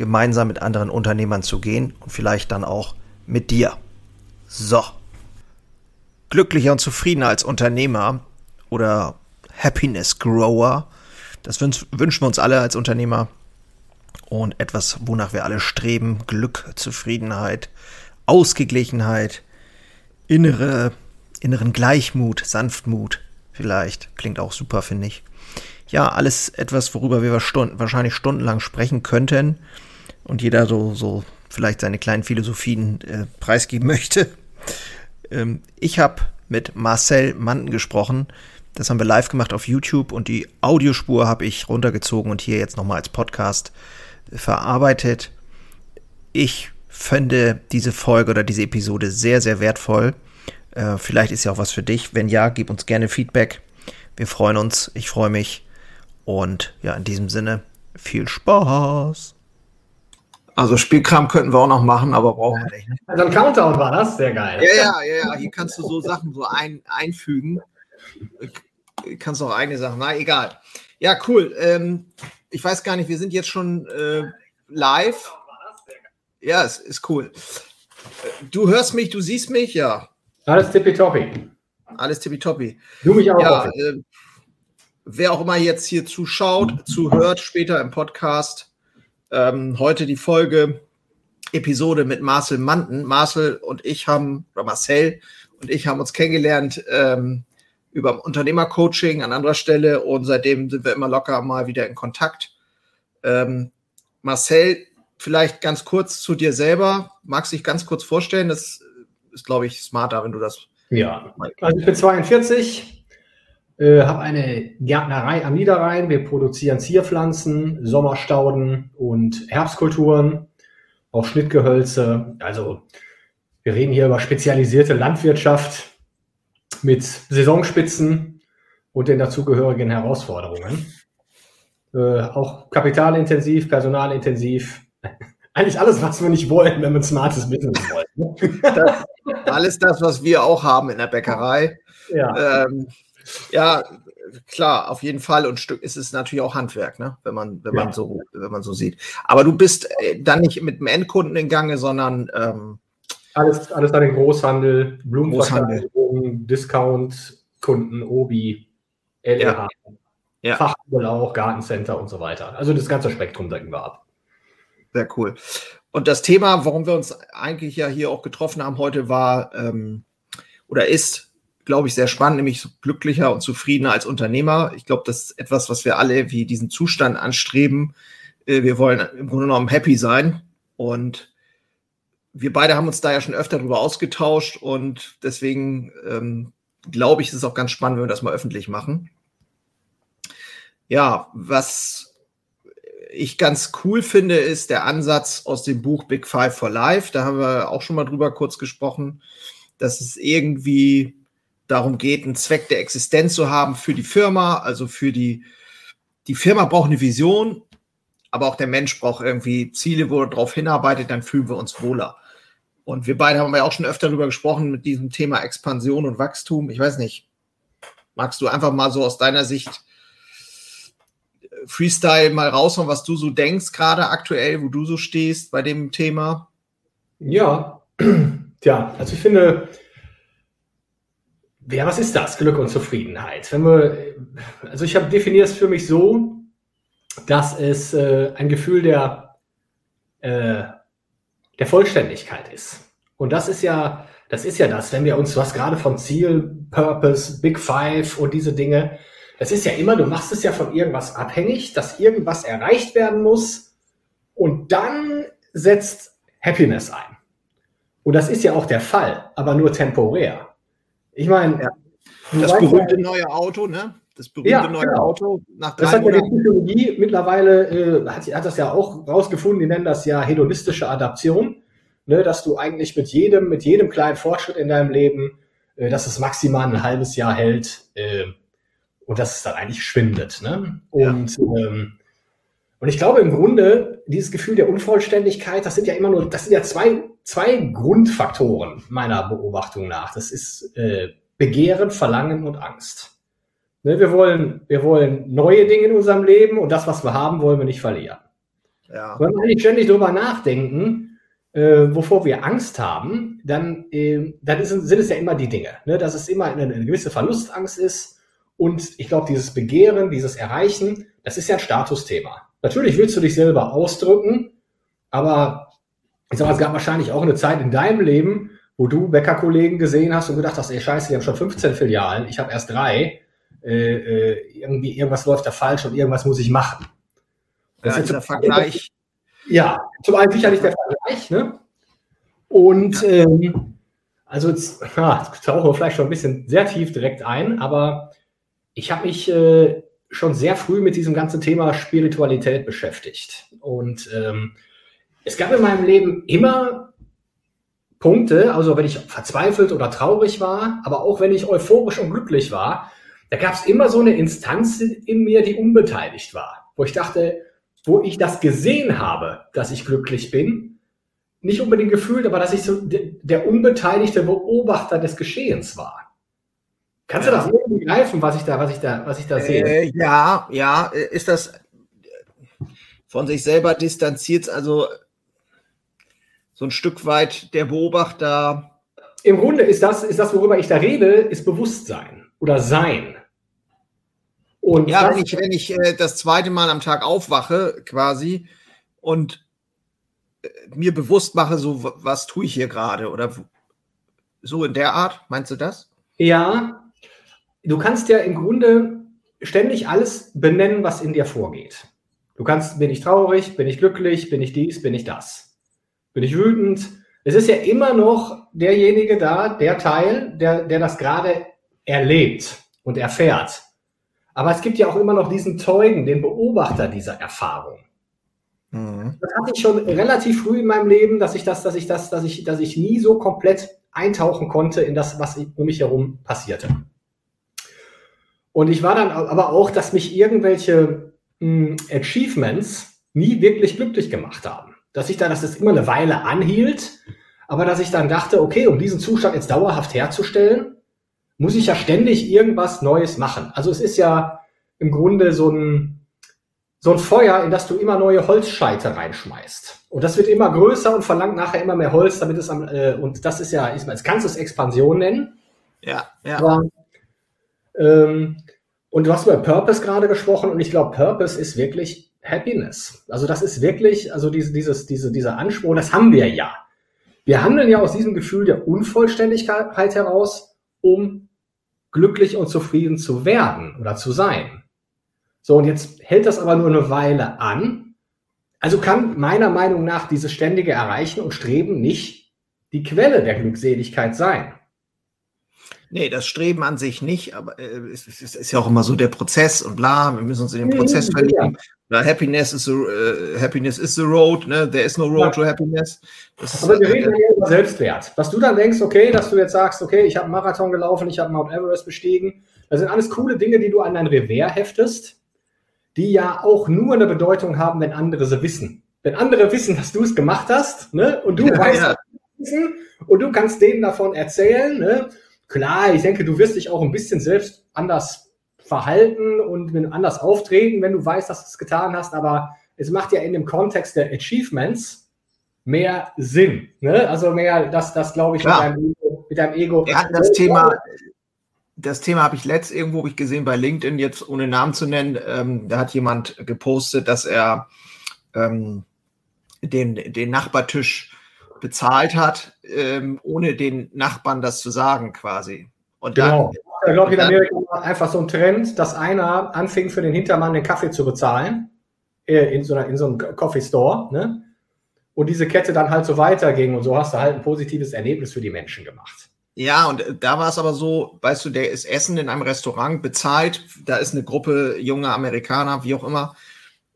gemeinsam mit anderen Unternehmern zu gehen und vielleicht dann auch mit dir. So. Glücklicher und zufriedener als Unternehmer oder Happiness Grower, das wünschen wir uns alle als Unternehmer. Und etwas, wonach wir alle streben, Glück, Zufriedenheit, Ausgeglichenheit, innere, inneren Gleichmut, Sanftmut, vielleicht. Klingt auch super, finde ich. Ja, alles etwas, worüber wir wahrscheinlich stundenlang sprechen könnten und jeder so, so vielleicht seine kleinen Philosophien äh, preisgeben möchte. Ähm, ich habe mit Marcel Manten gesprochen. Das haben wir live gemacht auf YouTube und die Audiospur habe ich runtergezogen und hier jetzt nochmal als Podcast verarbeitet. Ich finde diese Folge oder diese Episode sehr, sehr wertvoll. Äh, vielleicht ist ja auch was für dich. Wenn ja, gib uns gerne Feedback. Wir freuen uns. Ich freue mich. Und ja, in diesem Sinne, viel Spaß. Also Spielkram könnten wir auch noch machen, aber brauchen wir nicht. Also ein Countdown war das, sehr geil. Ja, ja, ja, ja. Hier kannst du so Sachen so ein, einfügen. Kannst auch eigene Sachen. Na, egal. Ja, cool. Ähm, ich weiß gar nicht, wir sind jetzt schon äh, live. Ja, es ist cool. Du hörst mich, du siehst mich, ja. Alles tippitoppi. Alles tippitoppi. Du mich auch. Ja, äh, wer auch immer jetzt hier zuschaut, zuhört, später im Podcast, ähm, heute die Folge, Episode mit Marcel Manten. Marcel und ich haben, oder Marcel und ich haben uns kennengelernt ähm, über Unternehmercoaching an anderer Stelle und seitdem sind wir immer locker mal wieder in Kontakt. Ähm, Marcel, vielleicht ganz kurz zu dir selber. Magst du dich ganz kurz vorstellen? Das ist, glaube ich, smarter, wenn du das. Ja, also ich bin 42, äh, habe eine Gärtnerei am Niederrhein. Wir produzieren Zierpflanzen, Sommerstauden und Herbstkulturen, auch Schnittgehölze. Also wir reden hier über spezialisierte Landwirtschaft mit Saisonspitzen und den dazugehörigen Herausforderungen. Äh, auch kapitalintensiv, personalintensiv. Eigentlich alles, was wir nicht wollen, wenn wir ein smartes Business wollen. Das, alles das, was wir auch haben in der Bäckerei. Ja. Ähm, ja, klar, auf jeden Fall. Und Stück ist es natürlich auch Handwerk, ne? wenn man, wenn ja. man so, wenn man so sieht. Aber du bist äh, dann nicht mit dem Endkunden in Gange, sondern ähm, alles, alles an den Großhandel, Blumenversteigerung, Discount, Kunden, Obi, ja. ja. Fachhandel auch, Gartencenter und so weiter. Also das ganze Spektrum decken wir ab. Sehr cool. Und das Thema, warum wir uns eigentlich ja hier auch getroffen haben heute, war ähm, oder ist, glaube ich, sehr spannend, nämlich glücklicher und zufriedener als Unternehmer. Ich glaube, das ist etwas, was wir alle wie diesen Zustand anstreben. Äh, wir wollen im Grunde genommen happy sein und wir beide haben uns da ja schon öfter darüber ausgetauscht und deswegen ähm, glaube ich, ist es auch ganz spannend, wenn wir das mal öffentlich machen. Ja, was ich ganz cool finde, ist der Ansatz aus dem Buch Big Five for Life. Da haben wir auch schon mal drüber kurz gesprochen, dass es irgendwie darum geht, einen Zweck der Existenz zu haben für die Firma, also für die, die Firma braucht eine Vision, aber auch der Mensch braucht irgendwie Ziele, wo er darauf hinarbeitet, dann fühlen wir uns wohler. Und wir beide haben ja auch schon öfter darüber gesprochen mit diesem Thema Expansion und Wachstum. Ich weiß nicht, magst du einfach mal so aus deiner Sicht äh, Freestyle mal raushauen, was du so denkst, gerade aktuell, wo du so stehst bei dem Thema? Ja, tja, also ich finde, ja, was ist das? Glück und Zufriedenheit. Wenn wir, also ich habe definiert es für mich so, dass es äh, ein Gefühl der, äh, der Vollständigkeit ist. Und das ist ja, das ist ja das, wenn wir uns, hast gerade vom Ziel, Purpose, Big Five und diese Dinge, das ist ja immer, du machst es ja von irgendwas abhängig, dass irgendwas erreicht werden muss und dann setzt Happiness ein. Und das ist ja auch der Fall, aber nur temporär. Ich meine, ja. das berühmte ja, neue Auto, ne? Das berühmte ja, neue genau. Auto nach Das hat ja die Psychologie mittlerweile, äh, hat, hat das ja auch rausgefunden, die nennen das ja hedonistische Adaption, ne, dass du eigentlich mit jedem, mit jedem kleinen Fortschritt in deinem Leben, äh, dass es maximal ein halbes Jahr hält äh, und dass es dann eigentlich schwindet. Ne? Und ähm, und ich glaube im Grunde, dieses Gefühl der Unvollständigkeit, das sind ja immer nur, das sind ja zwei, zwei Grundfaktoren meiner Beobachtung nach. Das ist äh, Begehren, Verlangen und Angst. Ne, wir, wollen, wir wollen neue Dinge in unserem Leben und das, was wir haben, wollen wir nicht verlieren. Ja. Wenn wir eigentlich ständig darüber nachdenken, äh, wovor wir Angst haben, dann, äh, dann ist, sind es ja immer die Dinge. Ne? Dass es immer eine, eine gewisse Verlustangst ist. Und ich glaube, dieses Begehren, dieses Erreichen, das ist ja ein Statusthema. Natürlich willst du dich selber ausdrücken, aber ich sag mal, es gab wahrscheinlich auch eine Zeit in deinem Leben, wo du Bäckerkollegen gesehen hast und gedacht hast, ey Scheiße, die haben schon 15 Filialen, ich habe erst drei. Äh, äh, irgendwie irgendwas läuft da falsch und irgendwas muss ich machen. Das ja, ist der Vergleich. Ja, zum einen sicherlich der Vergleich, ne? Und ähm, also jetzt, ja, jetzt tauchen wir vielleicht schon ein bisschen sehr tief direkt ein, aber ich habe mich äh, schon sehr früh mit diesem ganzen Thema Spiritualität beschäftigt. Und ähm, es gab in meinem Leben immer Punkte, also wenn ich verzweifelt oder traurig war, aber auch wenn ich euphorisch und glücklich war, da gab es immer so eine Instanz in mir, die unbeteiligt war, wo ich dachte, wo ich das gesehen habe, dass ich glücklich bin, nicht unbedingt gefühlt, aber dass ich so der unbeteiligte Beobachter des Geschehens war. Kannst du das irgendwie greifen, was ich da, was ich da, was ich da sehe? Äh, ja, ja, ist das von sich selber distanziert, also so ein Stück weit der Beobachter. Im Grunde ist das, ist das, worüber ich da rede, ist Bewusstsein oder Sein. Und ja, wenn ich, wenn ich äh, das zweite Mal am Tag aufwache, quasi, und äh, mir bewusst mache, so was tue ich hier gerade oder so in der Art, meinst du das? Ja, du kannst ja im Grunde ständig alles benennen, was in dir vorgeht. Du kannst, bin ich traurig, bin ich glücklich, bin ich dies, bin ich das. Bin ich wütend? Es ist ja immer noch derjenige da, der Teil, der, der das gerade erlebt und erfährt. Aber es gibt ja auch immer noch diesen Zeugen, den Beobachter dieser Erfahrung. Mhm. Das hatte ich schon relativ früh in meinem Leben, dass ich das, dass ich das, dass ich, dass ich nie so komplett eintauchen konnte in das, was um mich herum passierte. Und ich war dann aber auch, dass mich irgendwelche mh, hm, Achievements nie wirklich glücklich gemacht haben. Dass ich da, dass das immer eine Weile anhielt, aber dass ich dann dachte, okay, um diesen Zustand jetzt dauerhaft herzustellen, muss ich ja ständig irgendwas Neues machen. Also es ist ja im Grunde so ein, so ein Feuer, in das du immer neue Holzscheite reinschmeißt. Und das wird immer größer und verlangt nachher immer mehr Holz, damit es am, äh, und das ist ja, ich meine, jetzt kannst du es Expansion nennen. Ja, ja. Aber ähm, und du hast über Purpose gerade gesprochen und ich glaube, Purpose ist wirklich Happiness. Also das ist wirklich, also diese, dieses, diese, dieser Anspruch, das haben wir ja. Wir handeln ja aus diesem Gefühl der Unvollständigkeit heraus, um glücklich und zufrieden zu werden oder zu sein. So, und jetzt hält das aber nur eine Weile an. Also kann meiner Meinung nach dieses ständige Erreichen und Streben nicht die Quelle der Glückseligkeit sein. Nee, das Streben an sich nicht, aber äh, es, es, ist ja auch immer so der Prozess und bla, wir müssen uns in den Prozess verlieben. Ja. Happiness is the, uh, happiness is the road, ne? There is no road ja. to happiness. Das aber wir äh, reden ja über Selbstwert. Was du dann denkst, okay, dass du jetzt sagst, okay, ich habe einen Marathon gelaufen, ich habe Mount Everest bestiegen, das sind alles coole Dinge, die du an dein Revers heftest, die ja auch nur eine Bedeutung haben, wenn andere sie wissen. Wenn andere wissen, dass du es gemacht hast, ne? Und du weißt, ja. wissen, und du kannst denen davon erzählen, ne? Klar, ich denke, du wirst dich auch ein bisschen selbst anders verhalten und anders auftreten, wenn du weißt, dass du es getan hast, aber es macht ja in dem Kontext der Achievements mehr Sinn. Ne? Also mehr, dass das, glaube ich, mit deinem, Ego, mit deinem Ego. Wir hatten das Thema, das Thema habe ich letzt irgendwo ich gesehen bei LinkedIn, jetzt ohne Namen zu nennen. Ähm, da hat jemand gepostet, dass er ähm, den, den Nachbartisch bezahlt hat, ähm, ohne den Nachbarn das zu sagen, quasi. Und genau. Ich glaube, in Amerika war einfach so ein Trend, dass einer anfing, für den Hintermann den Kaffee zu bezahlen, äh, in so, einer, in so einem Coffee Store, ne? Und diese Kette dann halt so weiterging und so hast du halt ein positives Erlebnis für die Menschen gemacht. Ja, und äh, da war es aber so, weißt du, der ist Essen in einem Restaurant bezahlt, da ist eine Gruppe junger Amerikaner, wie auch immer,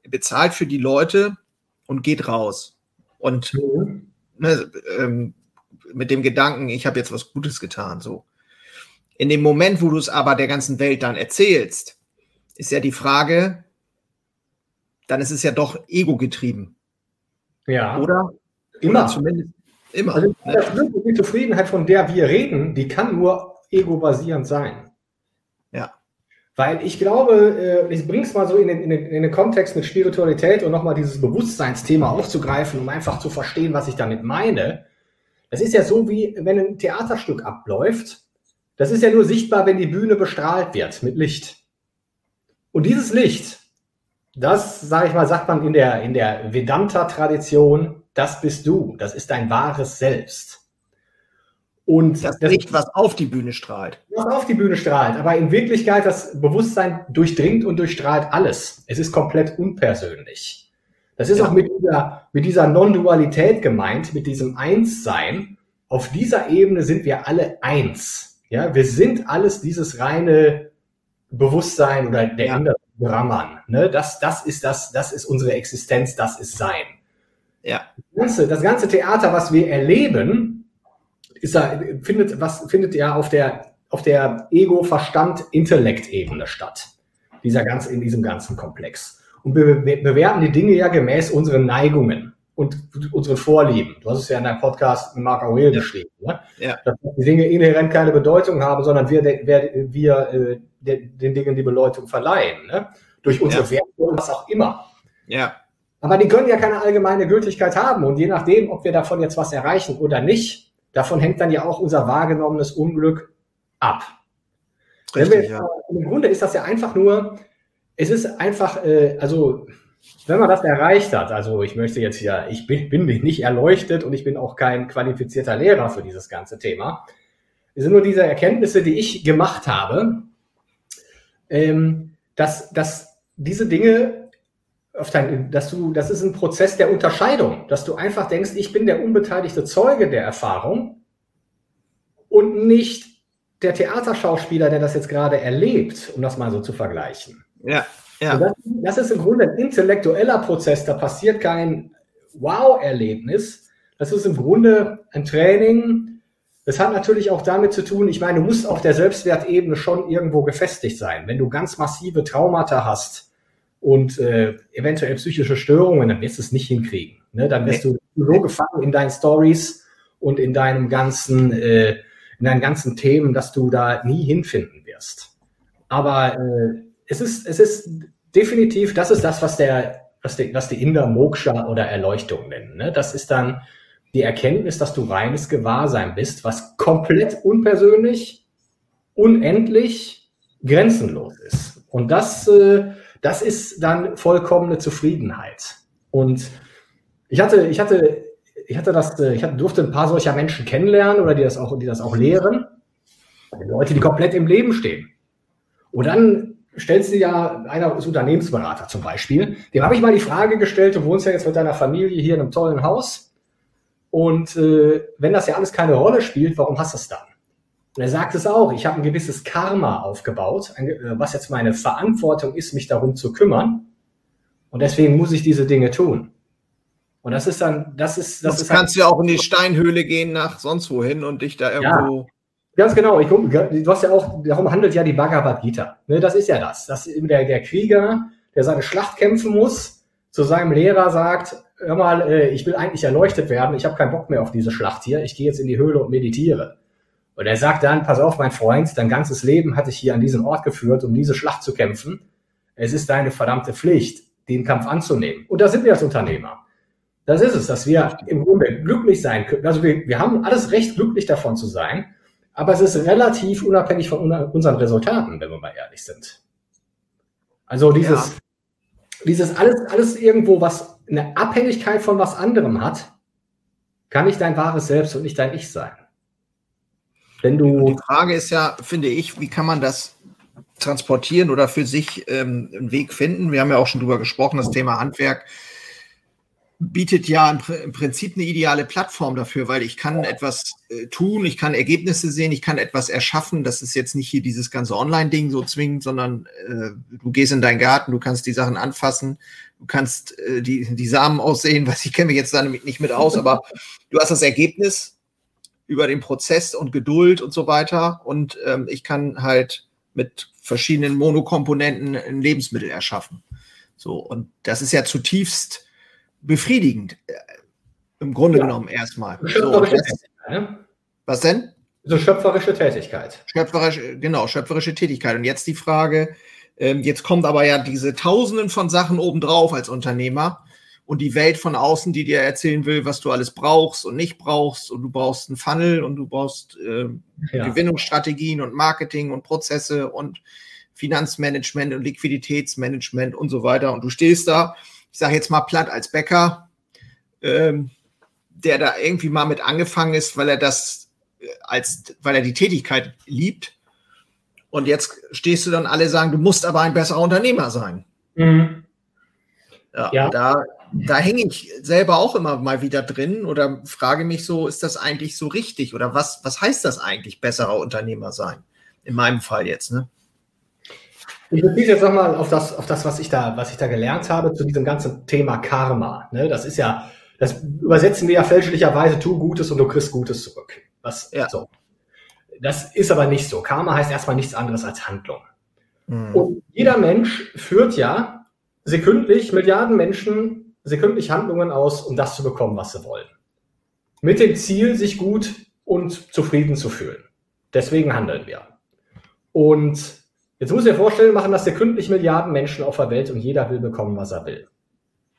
bezahlt für die Leute und geht raus. Und mhm. ne, ähm, mit dem Gedanken, ich habe jetzt was Gutes getan, so. In dem Moment, wo du es aber der ganzen Welt dann erzählst, ist ja die Frage, dann ist es ja doch ego-getrieben. Ja. Oder? Immer. Oder zumindest immer. Also ne? die Zufriedenheit, von der wir reden, die kann nur ego-basierend sein. Ja. Weil ich glaube, äh, ich bringe es mal so in den, in, den, in den Kontext mit Spiritualität und nochmal dieses Bewusstseinsthema aufzugreifen, um einfach zu verstehen, was ich damit meine. Das ist ja so, wie wenn ein Theaterstück abläuft. Das ist ja nur sichtbar, wenn die Bühne bestrahlt wird mit Licht. Und dieses Licht, das, sage ich mal, sagt man in der, in der Vedanta-Tradition, das bist du, das ist dein wahres Selbst. Und das, das Licht, was auf die Bühne strahlt. Was auf die Bühne strahlt. Aber in Wirklichkeit, das Bewusstsein durchdringt und durchstrahlt alles. Es ist komplett unpersönlich. Das ist ja. auch mit dieser, mit dieser Non-Dualität gemeint, mit diesem Einssein. Auf dieser Ebene sind wir alle eins. Ja, wir sind alles dieses reine Bewusstsein oder der ja. innere Brahman. Ne? Das, das ist das, das ist unsere Existenz, das ist Sein. Ja. Das ganze, das ganze Theater, was wir erleben, ist da, findet, was findet ja auf der, auf der Ego-Verstand-Intellekt-Ebene statt. Dieser ganz, in diesem ganzen Komplex. Und wir bewerten die Dinge ja gemäß unseren Neigungen und unseren Vorlieben. Du hast es ja in deinem Podcast mit Mark Aurel ja. geschrieben, ne? ja. dass die Dinge inhärent keine Bedeutung haben, sondern wir, wir, wir äh, den Dingen die Bedeutung verleihen, ne? durch unsere ja. Werte und was auch immer. Ja. Aber die können ja keine allgemeine Gültigkeit haben und je nachdem, ob wir davon jetzt was erreichen oder nicht, davon hängt dann ja auch unser wahrgenommenes Unglück ab. Richtig, wir, ja. Im Grunde ist das ja einfach nur, es ist einfach, äh, also wenn man das erreicht hat, also ich möchte jetzt hier, ich bin, bin nicht erleuchtet und ich bin auch kein qualifizierter Lehrer für dieses ganze Thema. Es sind nur diese Erkenntnisse, die ich gemacht habe, ähm, dass, dass diese Dinge, dein, dass du, das ist ein Prozess der Unterscheidung, dass du einfach denkst, ich bin der unbeteiligte Zeuge der Erfahrung und nicht der Theaterschauspieler, der das jetzt gerade erlebt, um das mal so zu vergleichen. Ja, ja. Das, das, ist im Grunde ein intellektueller Prozess, da passiert kein Wow-Erlebnis. Das ist im Grunde ein Training, das hat natürlich auch damit zu tun, ich meine, du musst auf der Selbstwertebene schon irgendwo gefestigt sein. Wenn du ganz massive Traumata hast und äh, eventuell psychische Störungen, dann wirst du es nicht hinkriegen. Ne? Dann wirst du so gefangen in deinen Stories und in deinem ganzen, äh, in deinen ganzen Themen, dass du da nie hinfinden wirst. Aber äh, es ist, es ist definitiv, das ist das, was der, was die, was die Inder Moksha oder Erleuchtung nennen. Ne? Das ist dann die Erkenntnis, dass du reines Gewahrsein bist, was komplett unpersönlich, unendlich, grenzenlos ist. Und das, äh, das ist dann vollkommene Zufriedenheit. Und ich hatte, ich hatte, ich hatte das, äh, ich hatte, durfte ein paar solcher Menschen kennenlernen oder die das auch, die das auch lehren. Leute, die komplett im Leben stehen. Und dann stellst du ja, einer ist Unternehmensberater zum Beispiel, dem habe ich mal die Frage gestellt, du wohnst ja jetzt mit deiner Familie hier in einem tollen Haus und äh, wenn das ja alles keine Rolle spielt, warum hast du es dann? Und er sagt es auch, ich habe ein gewisses Karma aufgebaut, äh, was jetzt meine Verantwortung ist, mich darum zu kümmern. Und deswegen muss ich diese Dinge tun. Und das ist dann, das ist, das, das ist kannst halt, du ja auch in die Steinhöhle gehen nach sonst wohin und dich da irgendwo. Ja, ganz genau. Ich, du hast ja auch, darum handelt ja die Bhagavad Gita. Ne, das ist ja das. Dass der, der Krieger, der seine Schlacht kämpfen muss, zu seinem Lehrer sagt, hör mal, äh, ich will eigentlich erleuchtet werden, ich habe keinen Bock mehr auf diese Schlacht hier, ich gehe jetzt in die Höhle und meditiere. Und er sagt dann, pass auf, mein Freund, dein ganzes Leben hat dich hier an diesen Ort geführt, um diese Schlacht zu kämpfen. Es ist deine verdammte Pflicht, den Kampf anzunehmen. Und da sind wir als Unternehmer. Das ist es, dass wir im Grunde glücklich sein können. Also wir, wir haben alles Recht, glücklich davon zu sein, aber es ist relativ unabhängig von unseren Resultaten, wenn wir mal ehrlich sind. Also dieses, ja. dieses alles, alles irgendwo, was eine Abhängigkeit von was anderem hat, kann nicht dein wahres Selbst und nicht dein Ich sein. Wenn du die Frage ist ja, finde ich, wie kann man das transportieren oder für sich ähm, einen Weg finden? Wir haben ja auch schon drüber gesprochen, das Thema Handwerk. Bietet ja im, Prinzip eine ideale Plattform dafür, weil ich kann etwas äh, tun, ich kann Ergebnisse sehen, ich kann etwas erschaffen. Das ist jetzt nicht hier dieses ganze Online-Ding so zwingend, sondern äh, du gehst in deinen Garten, du kannst die Sachen anfassen, du kannst äh, die, die Samen aussehen, was ich kenne mich jetzt damit nicht mit aus, aber du hast das Ergebnis über den Prozess und Geduld und so weiter. Und ähm, ich kann halt mit verschiedenen Monokomponenten ein Lebensmittel erschaffen. So, und das ist ja zutiefst befriedigend. Äh, Im Grunde ja. genommen erstmal. So, ne? Was denn? So schöpferische Tätigkeit. Schöpferische, genau, schöpferische Tätigkeit. Und jetzt die Frage, ähm, jetzt kommt aber ja diese Tausenden von Sachen obendrauf als Unternehmer und die Welt von außen, die dir erzählen will, was du alles brauchst und nicht brauchst und du brauchst einen Funnel und du brauchst äh, ja. Gewinnungsstrategien und Marketing und Prozesse und Finanzmanagement und Liquiditätsmanagement und so weiter und du stehst da ich sage jetzt mal platt als Bäcker, ähm, der da irgendwie mal mit angefangen ist, weil er das äh, als, weil er die Tätigkeit liebt. Und jetzt stehst du dann alle sagen, du musst aber ein besserer Unternehmer sein. Mhm. Ja, ja. Da, da hänge ich selber auch immer mal wieder drin oder frage mich so, ist das eigentlich so richtig? Oder was, was heißt das eigentlich, besserer Unternehmer sein? In meinem Fall jetzt, ne? Ich beziehe jetzt nochmal auf das, auf das, was ich da, was ich da gelernt habe zu diesem ganzen Thema Karma. Ne? Das ist ja, das übersetzen wir ja fälschlicherweise, tu Gutes und du kriegst Gutes zurück. Was, ja. so. Das ist aber nicht so. Karma heißt erstmal nichts anderes als Handlung. Mhm. Und jeder Mensch führt ja sekündlich Milliarden Menschen sekündlich Handlungen aus, um das zu bekommen, was sie wollen. Mit dem Ziel, sich gut und zufrieden zu fühlen. Deswegen handeln wir. Und Jetzt muss ich dir vorstellen, machen das sekündlich Milliarden Menschen auf der Welt und jeder will bekommen, was er will.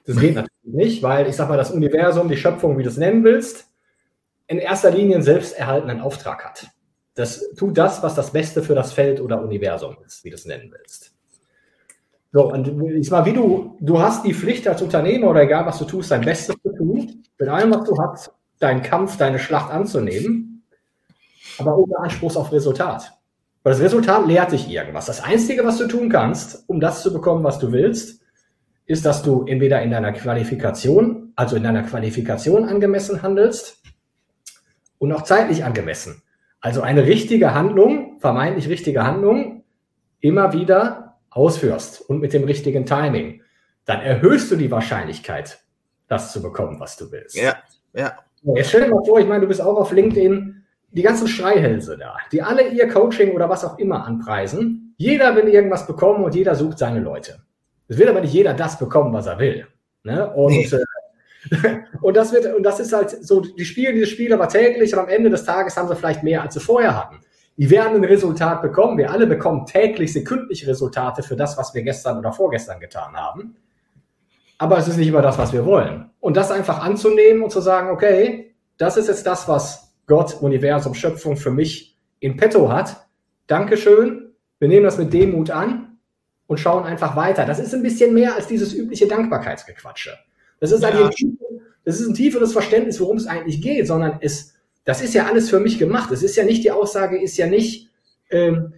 Das geht natürlich nicht, weil ich sag mal, das Universum, die Schöpfung, wie du es nennen willst, in erster Linie einen selbsterhaltenden Auftrag hat. Das tut das, was das Beste für das Feld oder Universum ist, wie du es nennen willst. So, und ich sag mal, wie du, du hast die Pflicht als Unternehmer oder egal was du tust, dein Bestes zu tun, mit allem, was du hast, deinen Kampf, deine Schlacht anzunehmen, aber ohne Anspruch auf Resultat. Weil das Resultat lehrt dich irgendwas. Das Einzige, was du tun kannst, um das zu bekommen, was du willst, ist, dass du entweder in deiner Qualifikation, also in deiner Qualifikation angemessen handelst und auch zeitlich angemessen. Also eine richtige Handlung, vermeintlich richtige Handlung, immer wieder ausführst und mit dem richtigen Timing. Dann erhöhst du die Wahrscheinlichkeit, das zu bekommen, was du willst. Ja, ja. Jetzt stell dir mal vor, ich meine, du bist auch auf LinkedIn die ganzen Schreihälse da, die alle ihr Coaching oder was auch immer anpreisen. Jeder will irgendwas bekommen und jeder sucht seine Leute. Es will aber nicht jeder das bekommen, was er will. Ne? Und, nee. äh, und, das wird, und das ist halt so, die spielen diese Spiele aber täglich und am Ende des Tages haben sie vielleicht mehr, als sie vorher hatten. Die werden ein Resultat bekommen. Wir alle bekommen täglich, sekündlich Resultate für das, was wir gestern oder vorgestern getan haben. Aber es ist nicht immer das, was wir wollen. Und das einfach anzunehmen und zu sagen, okay, das ist jetzt das, was Gott, Universum, Schöpfung für mich in petto hat. Dankeschön. Wir nehmen das mit Demut an und schauen einfach weiter. Das ist ein bisschen mehr als dieses übliche Dankbarkeitsgequatsche. Das ist, ja. ein, das ist ein tieferes Verständnis, worum es eigentlich geht, sondern es, das ist ja alles für mich gemacht. Es ist ja nicht, die Aussage ist ja nicht, ähm,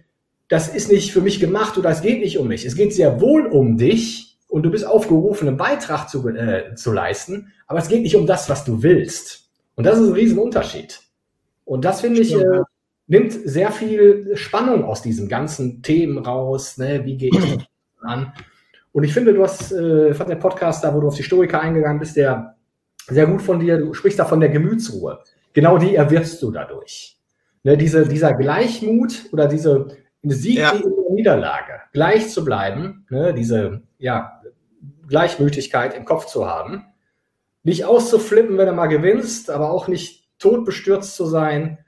das ist nicht für mich gemacht oder es geht nicht um mich. Es geht sehr wohl um dich und du bist aufgerufen, einen Beitrag zu, äh, zu leisten, aber es geht nicht um das, was du willst. Und das ist ein Riesenunterschied. Und das finde ich, äh, nimmt sehr viel Spannung aus diesen ganzen Themen raus. Ne? Wie gehe ich an? Und ich finde, du hast, äh, fand der Podcast da, wo du auf die Stoiker eingegangen bist, der sehr gut von dir. Du sprichst da von der Gemütsruhe. Genau die erwirbst du dadurch. Ne, diese, dieser Gleichmut oder diese Sieg ja. in der Niederlage, gleich zu bleiben, ne, diese ja, Gleichmütigkeit im Kopf zu haben, nicht auszuflippen, wenn du mal gewinnst, aber auch nicht todbestürzt zu sein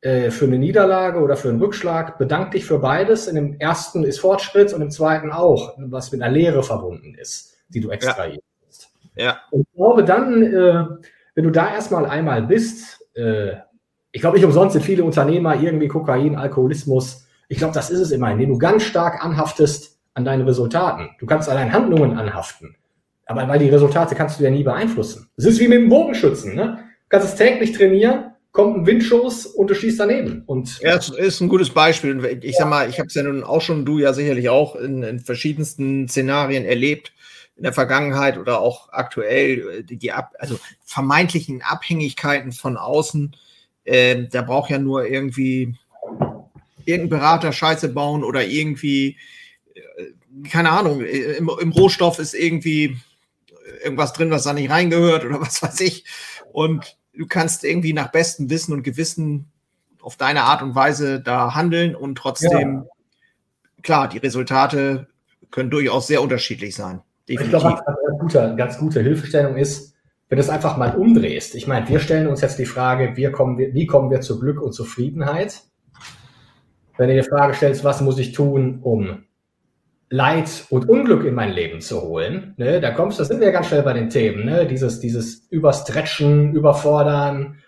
äh, für eine Niederlage oder für einen Rückschlag. Bedank dich für beides. In dem ersten ist Fortschritt und im zweiten auch, was mit einer Lehre verbunden ist, die du extrahierst. Ja. ja. Und ich glaube dann, äh, wenn du da erstmal einmal bist, äh, ich glaube nicht umsonst sind viele Unternehmer irgendwie Kokain, Alkoholismus. Ich glaube, das ist es immerhin, indem du ganz stark anhaftest an deinen Resultaten. Du kannst an deinen Handlungen anhaften. Aber weil die Resultate kannst du ja nie beeinflussen. Es ist wie mit dem Bogenschützen. Ne? Kannst es täglich trainieren, kommt ein Windschuss und du schießt daneben. Und ja, das ist ein gutes Beispiel. Ich sag mal, ich habe es ja nun auch schon, du ja sicherlich auch in, in verschiedensten Szenarien erlebt. in der Vergangenheit oder auch aktuell, die, die ab, also vermeintlichen Abhängigkeiten von außen, äh, da braucht ja nur irgendwie irgendein Berater Scheiße bauen oder irgendwie, äh, keine Ahnung, im, im Rohstoff ist irgendwie irgendwas drin, was da nicht reingehört oder was weiß ich. Und du kannst irgendwie nach bestem Wissen und Gewissen auf deine Art und Weise da handeln und trotzdem, ja. klar, die Resultate können durchaus sehr unterschiedlich sein. Definitiv. Ich glaube, eine gute, ganz gute Hilfestellung ist, wenn du es einfach mal umdrehst. Ich meine, wir stellen uns jetzt die Frage, wie kommen wir, wie kommen wir zu Glück und Zufriedenheit? Wenn du die Frage stellst, was muss ich tun, um Leid und Unglück in mein Leben zu holen, ne, da kommst, da sind wir ganz schnell bei den Themen, ne, dieses, dieses Überstretchen, Überfordern,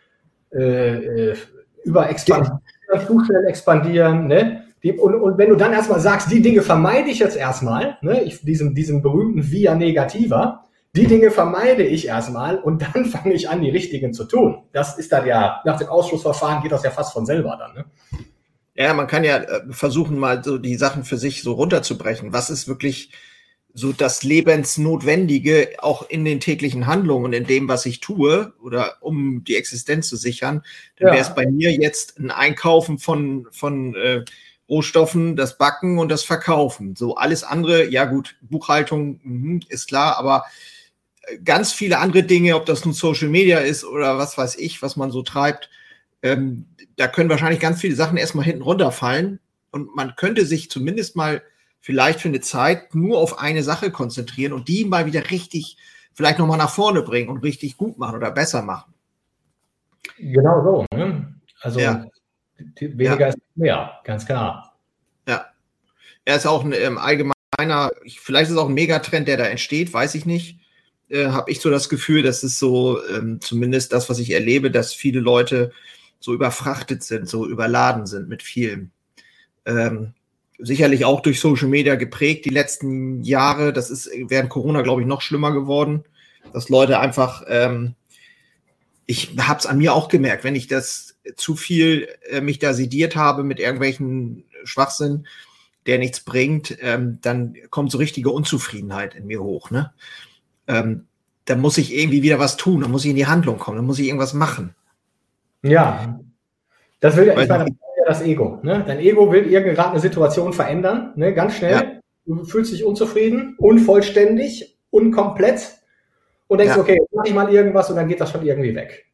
äh, äh, Überexpandieren, zu schnell expandieren, ne, die, und, und wenn du dann erstmal sagst, die Dinge vermeide ich jetzt erstmal, ne, ich, diesen, diesen berühmten Via Negativa, die Dinge vermeide ich erstmal und dann fange ich an, die richtigen zu tun. Das ist dann ja, nach dem Ausschussverfahren geht das ja fast von selber dann. Ne? Ja, man kann ja äh, versuchen, mal so die Sachen für sich so runterzubrechen. Was ist wirklich so das Lebensnotwendige auch in den täglichen Handlungen und in dem, was ich tue oder um die Existenz zu sichern? Dann ja. wäre es bei mir jetzt ein Einkaufen von, von äh, Rohstoffen, das Backen und das Verkaufen. So alles andere, ja gut, Buchhaltung mh, ist klar, aber äh, ganz viele andere Dinge, ob das nun Social Media ist oder was weiß ich, was man so treibt, ähm, da können wahrscheinlich ganz viele Sachen erstmal hinten runterfallen und man könnte sich zumindest mal vielleicht für eine Zeit nur auf eine Sache konzentrieren und die mal wieder richtig, vielleicht nochmal nach vorne bringen und richtig gut machen oder besser machen. Genau so. Ne? Also ja. weniger ja. ist mehr, ganz klar. Ja. Er ist auch ein ähm, allgemeiner, vielleicht ist es auch ein Megatrend, der da entsteht, weiß ich nicht. Äh, Habe ich so das Gefühl, dass es so, ähm, zumindest das, was ich erlebe, dass viele Leute so überfrachtet sind, so überladen sind mit vielem. Ähm, sicherlich auch durch Social Media geprägt die letzten Jahre. Das ist während Corona, glaube ich, noch schlimmer geworden, dass Leute einfach, ähm, ich habe es an mir auch gemerkt, wenn ich das zu viel äh, mich da sediert habe mit irgendwelchen Schwachsinn, der nichts bringt, ähm, dann kommt so richtige Unzufriedenheit in mir hoch. Ne? Ähm, da muss ich irgendwie wieder was tun, da muss ich in die Handlung kommen, da muss ich irgendwas machen. Ja, das will, ich meine, das Ego. Ne? Dein Ego will gerade eine Situation verändern, ne? ganz schnell. Ja. Du fühlst dich unzufrieden, unvollständig, unkomplett und denkst, ja. okay, mache ich mal irgendwas und dann geht das schon irgendwie weg.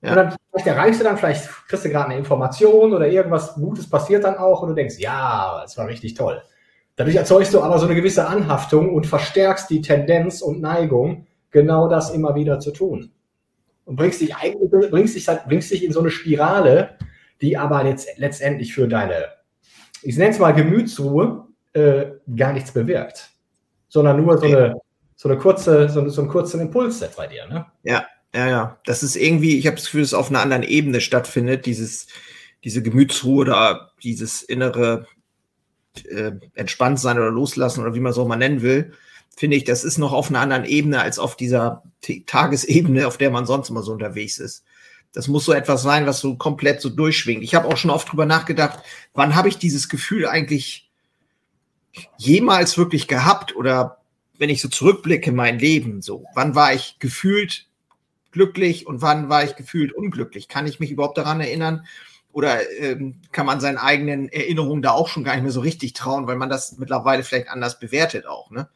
Ja. Und dann vielleicht erreichst du dann, vielleicht kriegst du gerade eine Information oder irgendwas Gutes passiert dann auch und du denkst, ja, es war richtig toll. Dadurch erzeugst du aber so eine gewisse Anhaftung und verstärkst die Tendenz und Neigung, genau das immer wieder zu tun und bringst dich eigentlich, bringst dich, bringst dich in so eine Spirale, die aber jetzt letztendlich für deine, ich nenne es mal Gemütsruhe, äh, gar nichts bewirkt. Sondern nur so eine, so eine kurze, so, so einen kurzen Impuls setzt bei dir, ne? Ja, ja, ja. Das ist irgendwie, ich habe das Gefühl, dass es auf einer anderen Ebene stattfindet, dieses, diese Gemütsruhe oder dieses innere äh, Entspanntsein oder Loslassen oder wie man es auch mal nennen will finde ich, das ist noch auf einer anderen Ebene als auf dieser Tagesebene, auf der man sonst immer so unterwegs ist. Das muss so etwas sein, was so komplett so durchschwingt. Ich habe auch schon oft drüber nachgedacht, wann habe ich dieses Gefühl eigentlich jemals wirklich gehabt oder wenn ich so zurückblicke in mein Leben, so, wann war ich gefühlt glücklich und wann war ich gefühlt unglücklich? Kann ich mich überhaupt daran erinnern? Oder ähm, kann man seinen eigenen Erinnerungen da auch schon gar nicht mehr so richtig trauen, weil man das mittlerweile vielleicht anders bewertet auch, ne?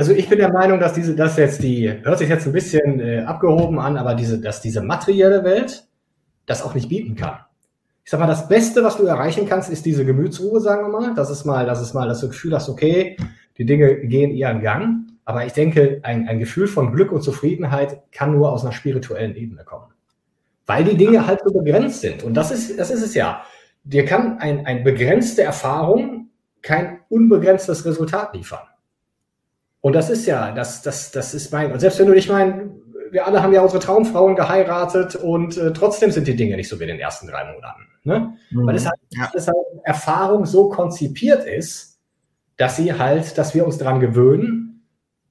Also ich bin der Meinung, dass diese, dass jetzt die, hört sich jetzt ein bisschen äh, abgehoben an, aber diese, dass diese materielle Welt das auch nicht bieten kann. Ich sag mal, das Beste, was du erreichen kannst, ist diese Gemütsruhe, sagen wir mal. Das ist mal, das ist mal, dass du das Gefühl hast, okay, die Dinge gehen ihren Gang. Aber ich denke, ein, ein Gefühl von Glück und Zufriedenheit kann nur aus einer spirituellen Ebene kommen. Weil die Dinge halt so begrenzt sind. Und das ist, das ist es ja. Dir kann ein, ein begrenzte Erfahrung kein unbegrenztes Resultat liefern. Und das ist ja, das, das, das ist mein, und selbst wenn du dich mein, wir alle haben ja unsere Traumfrauen geheiratet und äh, trotzdem sind die Dinge nicht so wie in den ersten drei Monaten. Ne? Mhm. Weil es halt, ja. es halt Erfahrung so konzipiert ist, dass sie halt, dass wir uns daran gewöhnen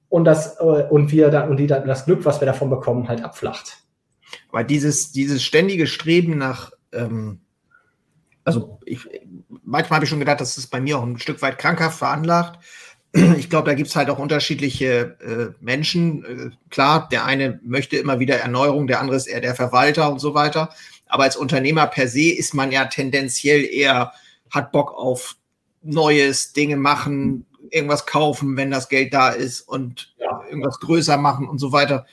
und das, äh, und wir da, und die, das Glück, was wir davon bekommen, halt abflacht. Weil dieses, dieses ständige Streben nach, ähm, also ich, manchmal habe ich schon gedacht, das ist bei mir auch ein Stück weit krankhaft veranlagt, ich glaube, da gibt es halt auch unterschiedliche äh, Menschen. Äh, klar, der eine möchte immer wieder Erneuerung, der andere ist eher der Verwalter und so weiter. Aber als Unternehmer per se ist man ja tendenziell eher, hat Bock auf Neues, Dinge machen, irgendwas kaufen, wenn das Geld da ist und ja. irgendwas größer machen und so weiter.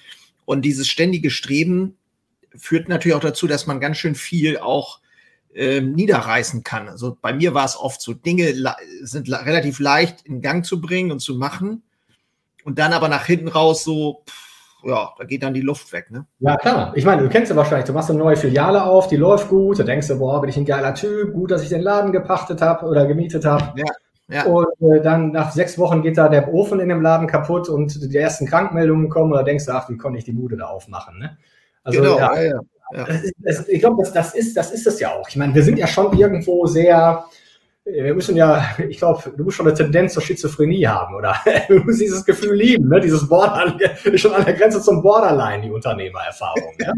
Und dieses ständige Streben führt natürlich auch dazu, dass man ganz schön viel auch äh, niederreißen kann. Also bei mir war es oft so, Dinge sind relativ leicht in Gang zu bringen und zu machen und dann aber nach hinten raus so, pff, ja, da geht dann die Luft weg. Ne? Ja, klar. Ich meine, du kennst ja wahrscheinlich, du machst eine neue Filiale auf, die läuft gut, da denkst du, boah, bin ich ein geiler Typ, gut, dass ich den Laden gepachtet habe oder gemietet habe. Ja. Ja. Und äh, dann nach sechs Wochen geht da der Ofen in dem Laden kaputt und die ersten Krankmeldungen kommen und da denkst du, ach, wie konnte ich die Bude da aufmachen? Ne? Also, genau, ja, ja, ja. Das, ich glaube, das, das, ist, das ist es ja auch. Ich meine, wir sind ja schon irgendwo sehr, wir müssen ja, ich glaube, du musst schon eine Tendenz zur Schizophrenie haben, oder? Du musst dieses Gefühl lieben, ne? Dieses Borderline, ist schon an der Grenze zum Borderline, die Unternehmererfahrung. Ja?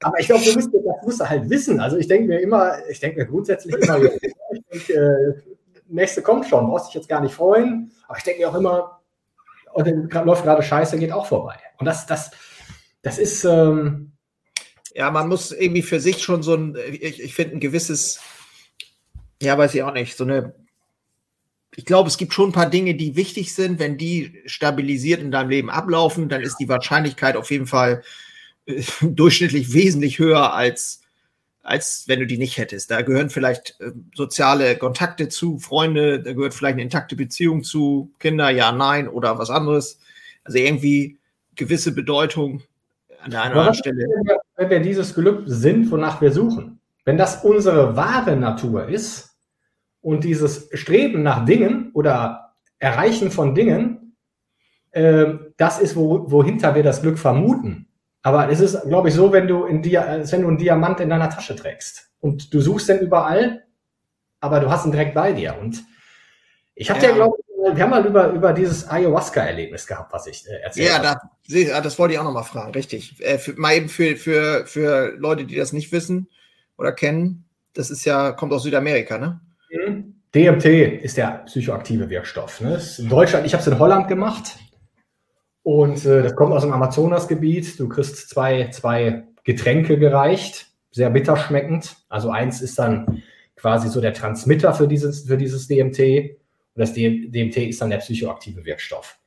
Aber ich glaube, du musst, das musst du halt wissen. Also ich denke mir immer, ich denke mir grundsätzlich immer, ich denke, äh, nächste kommt schon, brauchst dich jetzt gar nicht freuen. Aber ich denke mir auch immer, und dann läuft gerade Scheiße, geht auch vorbei. Und das, das, das ist, ähm, ja, man muss irgendwie für sich schon so ein, ich, ich finde ein gewisses, ja, weiß ich auch nicht, so eine, ich glaube, es gibt schon ein paar Dinge, die wichtig sind. Wenn die stabilisiert in deinem Leben ablaufen, dann ist die Wahrscheinlichkeit auf jeden Fall äh, durchschnittlich wesentlich höher als, als wenn du die nicht hättest. Da gehören vielleicht äh, soziale Kontakte zu, Freunde, da gehört vielleicht eine intakte Beziehung zu, Kinder, ja, nein oder was anderes. Also irgendwie gewisse Bedeutung an der anderen Stelle. Wenn wir, wenn wir dieses Glück sind, wonach wir suchen, wenn das unsere wahre Natur ist und dieses Streben nach Dingen oder Erreichen von Dingen, äh, das ist, wo, wohinter wir das Glück vermuten. Aber es ist, glaube ich, so, wenn du, in Dia wenn du einen Diamant in deiner Tasche trägst und du suchst den überall, aber du hast ihn direkt bei dir. Und ich habe ja, ja glaube ich, wir haben mal über, über dieses Ayahuasca-Erlebnis gehabt, was ich äh, erzählt ja, habe. Ja, das wollte ich auch noch mal fragen, richtig. Äh, für, mal eben für, für, für Leute, die das nicht wissen oder kennen, das ist ja, kommt aus Südamerika, ne? Mhm. DMT ist der psychoaktive Wirkstoff. Ne? in Deutschland, ich habe es in Holland gemacht und äh, das kommt aus dem Amazonasgebiet. Du kriegst zwei, zwei Getränke gereicht, sehr bitter schmeckend. Also eins ist dann quasi so der Transmitter für dieses, für dieses DMT und das DMT ist dann der psychoaktive Wirkstoff.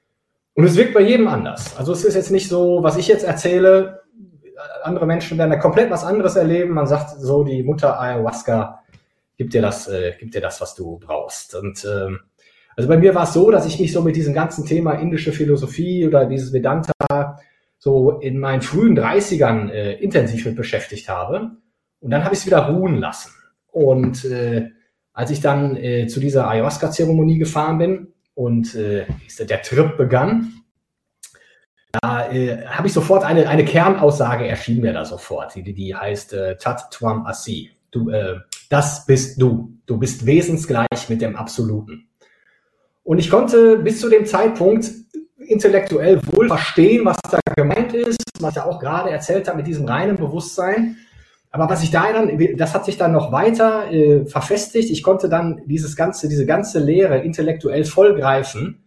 Und es wirkt bei jedem anders. Also es ist jetzt nicht so, was ich jetzt erzähle, andere Menschen werden da komplett was anderes erleben. Man sagt so, die Mutter Ayahuasca gibt dir das, äh, gibt dir das, was du brauchst. Und ähm, also bei mir war es so, dass ich mich so mit diesem ganzen Thema indische Philosophie oder dieses Vedanta so in meinen frühen 30ern äh, intensiv mit beschäftigt habe. Und dann habe ich es wieder ruhen lassen. Und äh, als ich dann äh, zu dieser Ayahuasca-Zeremonie gefahren bin und äh, der Trip begann, da äh, habe ich sofort eine, eine Kernaussage erschien mir da sofort, die, die heißt äh, Tat Tuam Asi. Du, äh, das bist du. Du bist wesensgleich mit dem Absoluten. Und ich konnte bis zu dem Zeitpunkt intellektuell wohl verstehen, was da gemeint ist, was er auch gerade erzählt hat mit diesem reinen Bewusstsein. Aber was ich da dann, das hat sich dann noch weiter äh, verfestigt. Ich konnte dann dieses ganze, diese ganze Lehre intellektuell vollgreifen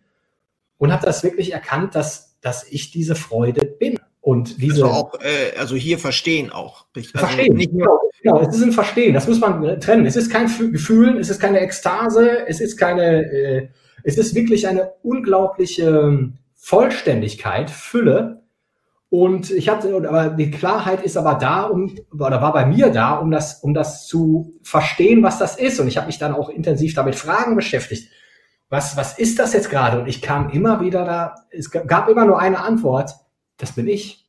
und habe das wirklich erkannt, dass, dass ich diese Freude bin. Und diese. Also auch, äh, also hier verstehen auch. Also verstehen. Nicht nur genau, genau, es ist ein Verstehen. Das muss man äh, trennen. Es ist kein Gefühl, es ist keine Ekstase, es ist keine, äh, es ist wirklich eine unglaubliche ähm, Vollständigkeit, Fülle, und ich hatte, aber die Klarheit ist aber da, um, oder war bei mir da, um das, um das zu verstehen, was das ist. Und ich habe mich dann auch intensiv damit Fragen beschäftigt. Was, was ist das jetzt gerade? Und ich kam immer wieder da, es gab immer nur eine Antwort. Das bin ich.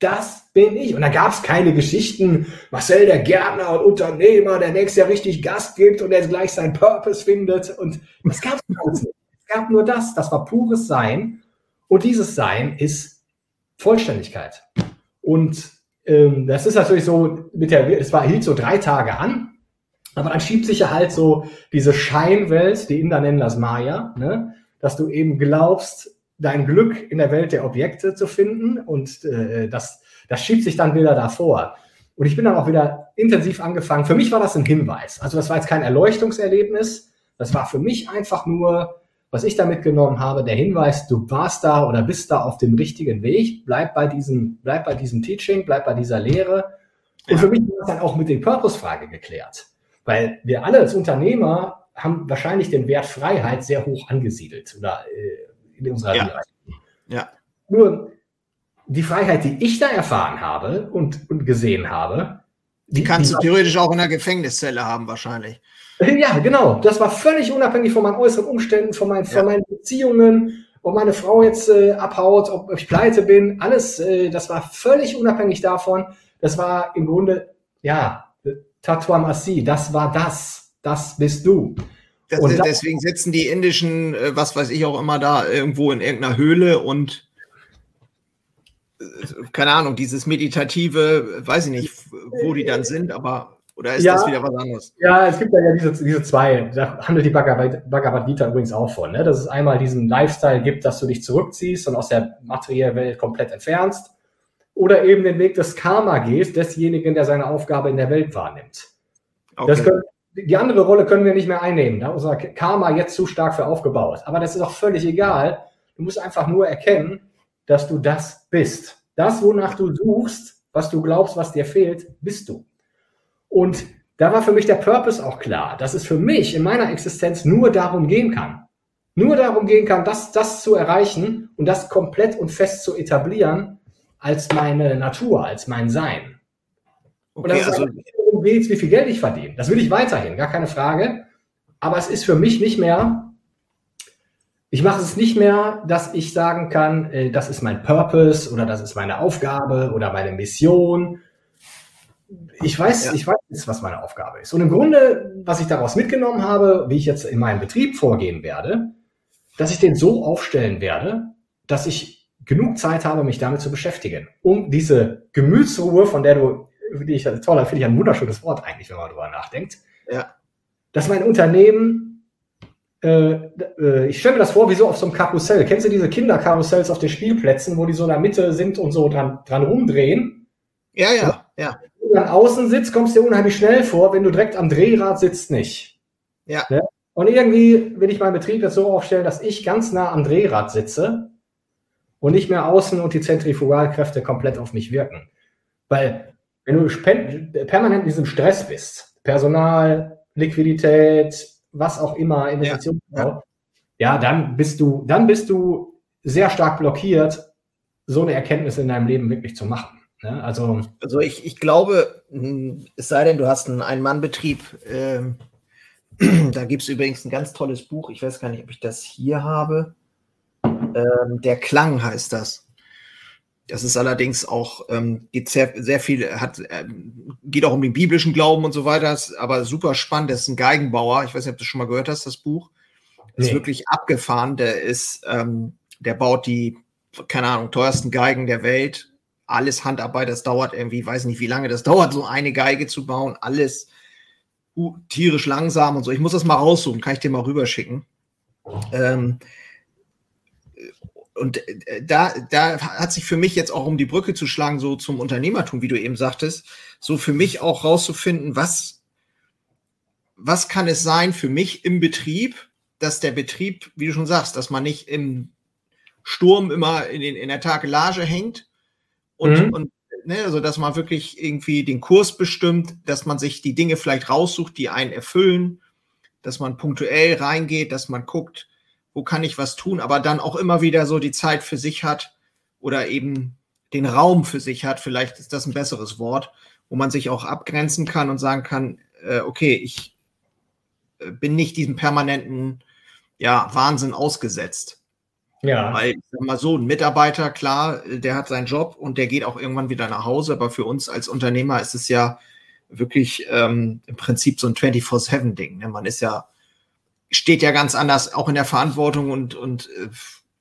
Das bin ich. Und da gab es keine Geschichten, Marcel der Gärtner und Unternehmer, der nächstes Jahr richtig Gast gibt und der gleich seinen Purpose findet. Und das gab nicht. Es gab nur das. Das war pures Sein. Und dieses Sein ist Vollständigkeit. Und ähm, das ist natürlich so, mit der, es war, hielt so drei Tage an, aber dann schiebt sich ja halt so diese Scheinwelt, die Inder nennen das Maya, ne? dass du eben glaubst, dein Glück in der Welt der Objekte zu finden und äh, das, das schiebt sich dann wieder davor. Und ich bin dann auch wieder intensiv angefangen. Für mich war das ein Hinweis. Also das war jetzt kein Erleuchtungserlebnis. Das war für mich einfach nur was ich da mitgenommen habe, der Hinweis, du warst da oder bist da auf dem richtigen Weg, bleib bei diesem, bleib bei diesem Teaching, bleib bei dieser Lehre. Und für mich ist das dann auch mit der Purpose-Frage geklärt. Weil wir alle als Unternehmer haben wahrscheinlich den Wert Freiheit sehr hoch angesiedelt oder äh, in unserer ja. ja. Nur die Freiheit, die ich da erfahren habe und, und gesehen habe, die, kannst du theoretisch auch in der Gefängniszelle haben, wahrscheinlich. Ja, genau. Das war völlig unabhängig von meinen äußeren Umständen, von meinen, ja. von meinen Beziehungen, ob meine Frau jetzt äh, abhaut, ob ich pleite bin. Alles, äh, das war völlig unabhängig davon. Das war im Grunde, ja, Tatua Massi, das war das. Das bist du. Das, und deswegen sitzen die indischen, äh, was weiß ich auch immer da, irgendwo in irgendeiner Höhle und äh, keine Ahnung, dieses meditative, weiß ich nicht, wo die dann sind, aber oder ist ja, das wieder was anderes? Ja, es gibt ja diese, diese zwei, da handelt die Bhagavad, Bhagavad Gita übrigens auch von, ne? dass es einmal diesen Lifestyle gibt, dass du dich zurückziehst und aus der materiellen Welt komplett entfernst oder eben den Weg des Karma gehst, desjenigen, der seine Aufgabe in der Welt wahrnimmt. Okay. Können, die andere Rolle können wir nicht mehr einnehmen. Da ist unser Karma jetzt zu stark für aufgebaut. Aber das ist auch völlig egal. Du musst einfach nur erkennen, dass du das bist. Das, wonach du suchst, was du glaubst, was dir fehlt, bist du. Und da war für mich der Purpose auch klar, dass es für mich in meiner Existenz nur darum gehen kann. Nur darum gehen kann, das, das zu erreichen und das komplett und fest zu etablieren als meine Natur, als mein Sein. Und okay, das also, ist darum geht, wie viel Geld ich verdiene. Das will ich weiterhin, gar keine Frage. Aber es ist für mich nicht mehr, ich mache es nicht mehr, dass ich sagen kann, äh, das ist mein Purpose oder das ist meine Aufgabe oder meine Mission ich weiß, ja. ich weiß jetzt, was meine Aufgabe ist. Und im Grunde, was ich daraus mitgenommen habe, wie ich jetzt in meinem Betrieb vorgehen werde, dass ich den so aufstellen werde, dass ich genug Zeit habe, mich damit zu beschäftigen, um diese Gemütsruhe, von der du, die ich toll finde ich ein wunderschönes Wort eigentlich, wenn man darüber nachdenkt, ja. dass mein Unternehmen, äh, äh, ich stelle mir das vor, wie so auf so einem Karussell. Kennst du diese Kinderkarussells auf den Spielplätzen, wo die so in der Mitte sind und so dran, dran rumdrehen? Ja, ja, ja du dann außen sitzt, kommst dir unheimlich schnell vor, wenn du direkt am Drehrad sitzt, nicht. Ja. Ne? Und irgendwie will ich meinen Betrieb jetzt so aufstellen, dass ich ganz nah am Drehrad sitze und nicht mehr außen und die Zentrifugalkräfte komplett auf mich wirken. Weil wenn du permanent in diesem Stress bist, Personal, Liquidität, was auch immer, Investitionen, ja, ja. dann bist du, dann bist du sehr stark blockiert, so eine Erkenntnis in deinem Leben wirklich zu machen. Ne? Also, also ich, ich glaube, hm, es sei denn, du hast einen Ein-Mann-Betrieb. Ähm, da gibt es übrigens ein ganz tolles Buch. Ich weiß gar nicht, ob ich das hier habe. Ähm, der Klang heißt das. Das ist allerdings auch, ähm, geht sehr, sehr viel, hat, äh, geht auch um den biblischen Glauben und so weiter, ist aber super spannend. Das ist ein Geigenbauer. Ich weiß nicht, ob du schon mal gehört hast, das Buch. Nee. Ist wirklich abgefahren. Der ist, ähm, der baut die, keine Ahnung, teuersten Geigen der Welt alles Handarbeit, das dauert irgendwie, weiß nicht, wie lange das dauert, so eine Geige zu bauen, alles uh, tierisch langsam und so. Ich muss das mal raussuchen, kann ich dir mal rüberschicken. Ähm, und äh, da, da hat sich für mich jetzt auch, um die Brücke zu schlagen, so zum Unternehmertum, wie du eben sagtest, so für mich auch rauszufinden, was, was kann es sein für mich im Betrieb, dass der Betrieb, wie du schon sagst, dass man nicht im Sturm immer in, den, in der Takelage hängt, und, mhm. und ne, also dass man wirklich irgendwie den Kurs bestimmt, dass man sich die Dinge vielleicht raussucht, die einen erfüllen, dass man punktuell reingeht, dass man guckt, wo kann ich was tun, aber dann auch immer wieder so die Zeit für sich hat oder eben den Raum für sich hat, vielleicht ist das ein besseres Wort, wo man sich auch abgrenzen kann und sagen kann, äh, okay, ich äh, bin nicht diesem permanenten ja, Wahnsinn ausgesetzt. Ja. Weil, ich sag mal so, ein Mitarbeiter, klar, der hat seinen Job und der geht auch irgendwann wieder nach Hause, aber für uns als Unternehmer ist es ja wirklich ähm, im Prinzip so ein 24-7-Ding. Ne? Man ist ja, steht ja ganz anders auch in der Verantwortung und, und äh,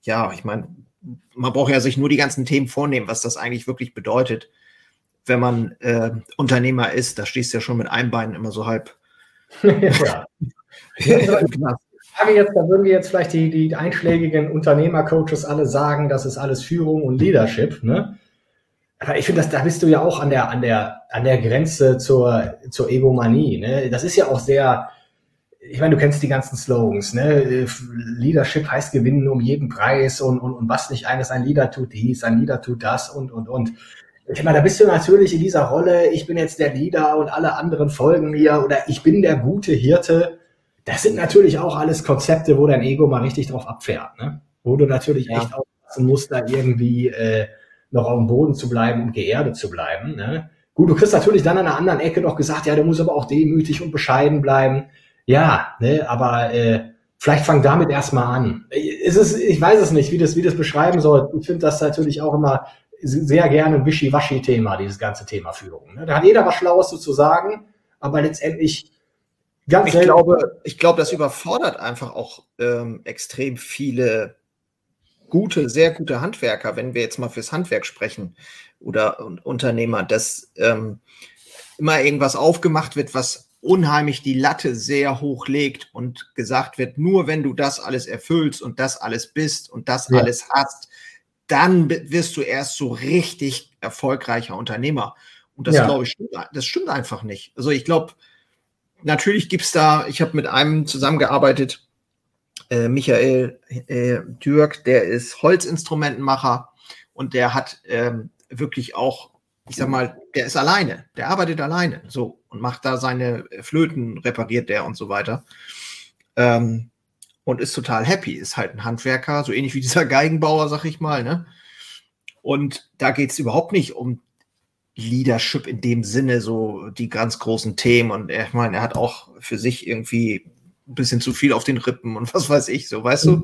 ja, ich meine, man braucht ja sich nur die ganzen Themen vornehmen, was das eigentlich wirklich bedeutet, wenn man äh, Unternehmer ist. Da stehst du ja schon mit einem Bein immer so halb. ja. ja sage jetzt, da würden wir jetzt vielleicht die, die einschlägigen Unternehmercoaches alle sagen, das ist alles Führung und Leadership, ne? Aber ich finde, da bist du ja auch an der, an der, an der Grenze zur, zur Egomanie. Ne? Das ist ja auch sehr, ich meine, du kennst die ganzen Slogans, ne? Leadership heißt gewinnen um jeden Preis und, und, und was nicht eines, ein Leader tut dies, ein Leader tut das und, und, und. Ich meine, da bist du natürlich in dieser Rolle, ich bin jetzt der Leader und alle anderen folgen mir oder ich bin der gute Hirte. Das sind natürlich auch alles Konzepte, wo dein Ego mal richtig drauf abfährt, ne? Wo du natürlich ja. echt aufpassen musst, da irgendwie äh, noch auf dem Boden zu bleiben und geerdet zu bleiben. Ne? Gut, du kriegst natürlich dann an einer anderen Ecke noch gesagt, ja, du musst aber auch demütig und bescheiden bleiben. Ja, ne, aber äh, vielleicht fang damit erstmal an. Es ist, ich weiß es nicht, wie das, wie das beschreiben soll. Ich finde das natürlich auch immer sehr gerne ein Wischiwaschi-Thema, dieses ganze Thema Führung. Ne? Da hat jeder was Schlaues zu sagen, aber letztendlich ganz ich glaube, ich glaube, das überfordert einfach auch ähm, extrem viele gute, sehr gute Handwerker, wenn wir jetzt mal fürs Handwerk sprechen oder Unternehmer, dass ähm, immer irgendwas aufgemacht wird, was unheimlich die Latte sehr hoch legt und gesagt wird, nur wenn du das alles erfüllst und das alles bist und das ja. alles hast, dann wirst du erst so richtig erfolgreicher Unternehmer. Und das ja. glaube ich, stimmt, das stimmt einfach nicht. Also ich glaube, natürlich gibt es da, ich habe mit einem zusammengearbeitet, äh, Michael äh, Dürk, der ist Holzinstrumentenmacher und der hat ähm, wirklich auch, ich sag mal, der ist alleine, der arbeitet alleine so und macht da seine Flöten, repariert der und so weiter. Ähm, und ist total happy, ist halt ein Handwerker, so ähnlich wie dieser Geigenbauer, sag ich mal, ne? Und da geht es überhaupt nicht um Leadership in dem Sinne, so die ganz großen Themen. Und ich meine, er hat auch für sich irgendwie ein bisschen zu viel auf den Rippen und was weiß ich, so, weißt mhm.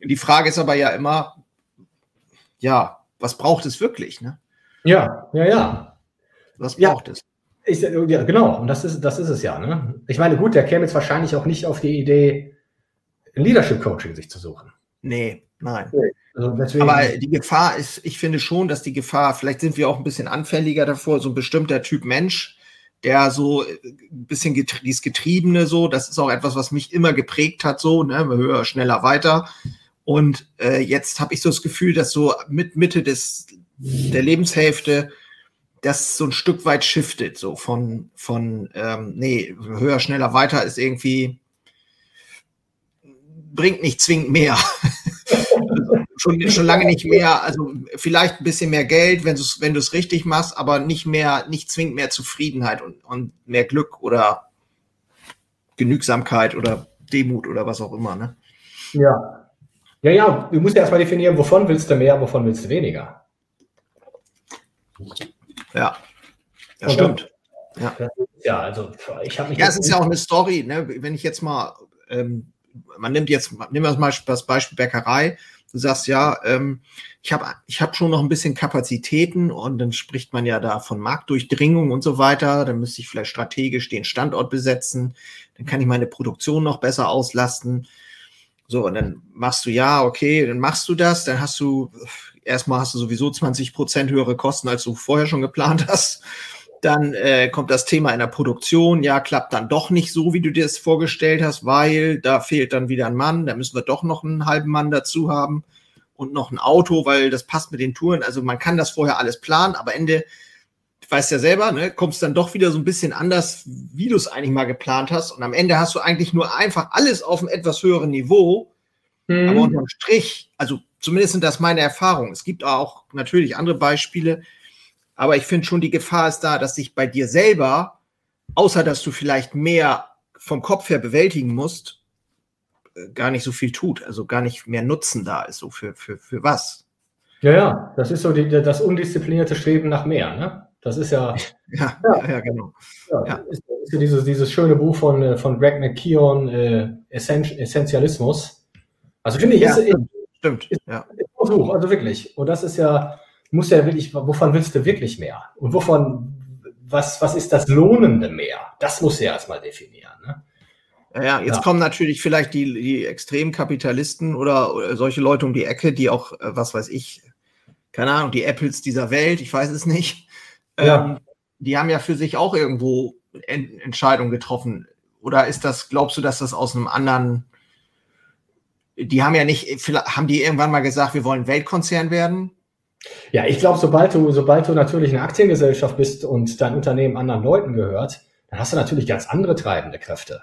du? Die Frage ist aber ja immer, ja, was braucht es wirklich, ne? Ja, ja, ja. Was braucht ja. es? Ich, ja, genau, und das ist, das ist es ja. Ne? Ich meine, gut, der käme jetzt wahrscheinlich auch nicht auf die Idee, Leadership Coaching sich zu suchen. Nee, nein. Also Aber die Gefahr ist, ich finde schon, dass die Gefahr, vielleicht sind wir auch ein bisschen anfälliger davor, so ein bestimmter Typ Mensch, der so äh, ein bisschen getrie dieses Getriebene so, das ist auch etwas, was mich immer geprägt hat, so, ne, höher, schneller, weiter. Und äh, jetzt habe ich so das Gefühl, dass so mit Mitte des, der Lebenshälfte das so ein Stück weit shiftet, so von, von ähm, nee, höher, schneller, weiter ist irgendwie, bringt nicht zwingend mehr. schon, schon lange nicht mehr, also vielleicht ein bisschen mehr Geld, wenn du es wenn richtig machst, aber nicht mehr, nicht zwingend mehr Zufriedenheit und, und mehr Glück oder Genügsamkeit oder Demut oder was auch immer. Ne? Ja. Ja, ja, du musst ja erstmal definieren, wovon willst du mehr, wovon willst du weniger. Ja, das stimmt. Ja. ja, also ich habe mich. Ja, es ist ja auch eine Story, ne? wenn ich jetzt mal, ähm, man nimmt jetzt, nehmen wir mal das Beispiel Bäckerei. Du sagst ja, ähm, ich habe ich hab schon noch ein bisschen Kapazitäten und dann spricht man ja da von Marktdurchdringung und so weiter. Dann müsste ich vielleicht strategisch den Standort besetzen. Dann kann ich meine Produktion noch besser auslasten. So, und dann machst du ja, okay, dann machst du das, dann hast du, erstmal hast du sowieso 20 Prozent höhere Kosten, als du vorher schon geplant hast. Dann äh, kommt das Thema in der Produktion, ja, klappt dann doch nicht so, wie du dir es vorgestellt hast, weil da fehlt dann wieder ein Mann, da müssen wir doch noch einen halben Mann dazu haben und noch ein Auto, weil das passt mit den Touren. Also man kann das vorher alles planen, aber Ende, du weißt ja selber, ne, kommst dann doch wieder so ein bisschen anders, wie du es eigentlich mal geplant hast. Und am Ende hast du eigentlich nur einfach alles auf einem etwas höheren Niveau. Mhm. Aber unterm Strich, also zumindest sind das meine Erfahrungen. Es gibt auch natürlich andere Beispiele, aber ich finde schon, die Gefahr ist da, dass sich bei dir selber, außer dass du vielleicht mehr vom Kopf her bewältigen musst, äh, gar nicht so viel tut, also gar nicht mehr Nutzen da ist, so für, für, für was. Ja, ja, das ist so die, das undisziplinierte Streben nach mehr, ne? Das ist ja. ja, ja, ja, genau. Ja, ja. Ist, ist ja dieses, dieses schöne Buch von, äh, von Greg McKeown, äh, Essentialismus. Also finde ich, ist, ja, stimmt. Ist, ja. Ist ein Buch, also wirklich. Und das ist ja, muss ja wirklich, wovon willst du wirklich mehr? Und wovon, was, was ist das lohnende mehr? Das muss ja erstmal definieren. Ne? Ja, jetzt ja. kommen natürlich vielleicht die, die Extremkapitalisten oder, oder, solche Leute um die Ecke, die auch, äh, was weiß ich, keine Ahnung, die Apples dieser Welt, ich weiß es nicht. Ja. Ähm, die haben ja für sich auch irgendwo Ent Entscheidungen getroffen. Oder ist das, glaubst du, dass das aus einem anderen, die haben ja nicht, haben die irgendwann mal gesagt, wir wollen Weltkonzern werden? Ja, ich glaube, sobald du, sobald du natürlich eine Aktiengesellschaft bist und dein Unternehmen anderen Leuten gehört, dann hast du natürlich ganz andere treibende Kräfte.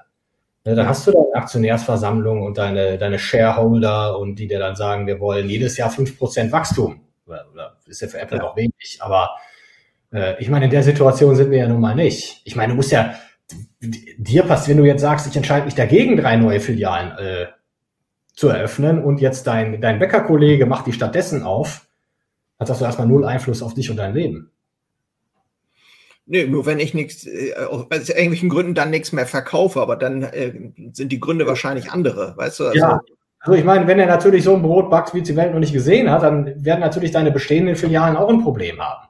Ja, da hast du deine Aktionärsversammlung und deine, deine Shareholder und die dir dann sagen, wir wollen jedes Jahr 5% Wachstum. Oder, oder ist ja für Apple ja. auch wenig. Aber äh, ich meine, in der Situation sind wir ja nun mal nicht. Ich meine, du musst ja, dir passt, wenn du jetzt sagst, ich entscheide mich dagegen, drei neue Filialen äh, zu eröffnen und jetzt dein, dein Bäckerkollege macht die stattdessen auf, hast du erstmal null Einfluss auf dich und dein Leben. Nö, nur wenn ich nichts, äh, aus irgendwelchen Gründen dann nichts mehr verkaufe, aber dann äh, sind die Gründe wahrscheinlich andere, weißt du? Also, ja, also ich meine, wenn er natürlich so ein Brot backt, wie es die Welt noch nicht gesehen hat, dann werden natürlich deine bestehenden Filialen auch ein Problem haben.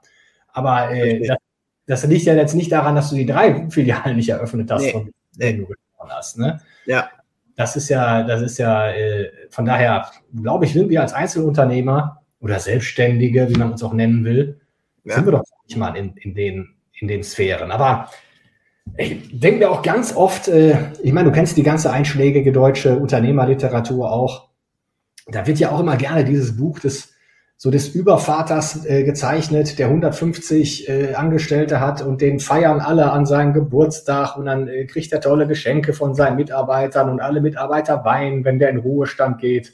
Aber äh, das, das, liegt ja jetzt nicht daran, dass du die drei Filialen nicht eröffnet hast, nee, von denen du gesprochen hast. Ne? Ja. Das ist ja, das ist ja, äh, von daher, glaube ich, sind wir als Einzelunternehmer oder Selbstständige, wie man uns auch nennen will, ja. sind wir doch nicht mal in, in, den, in den Sphären. Aber ich denke mir auch ganz oft, äh, ich meine, du kennst die ganze einschlägige deutsche Unternehmerliteratur auch. Da wird ja auch immer gerne dieses Buch des so des Übervaters äh, gezeichnet, der 150 äh, Angestellte hat und den feiern alle an seinem Geburtstag und dann äh, kriegt er tolle Geschenke von seinen Mitarbeitern und alle Mitarbeiter weinen, wenn der in Ruhestand geht.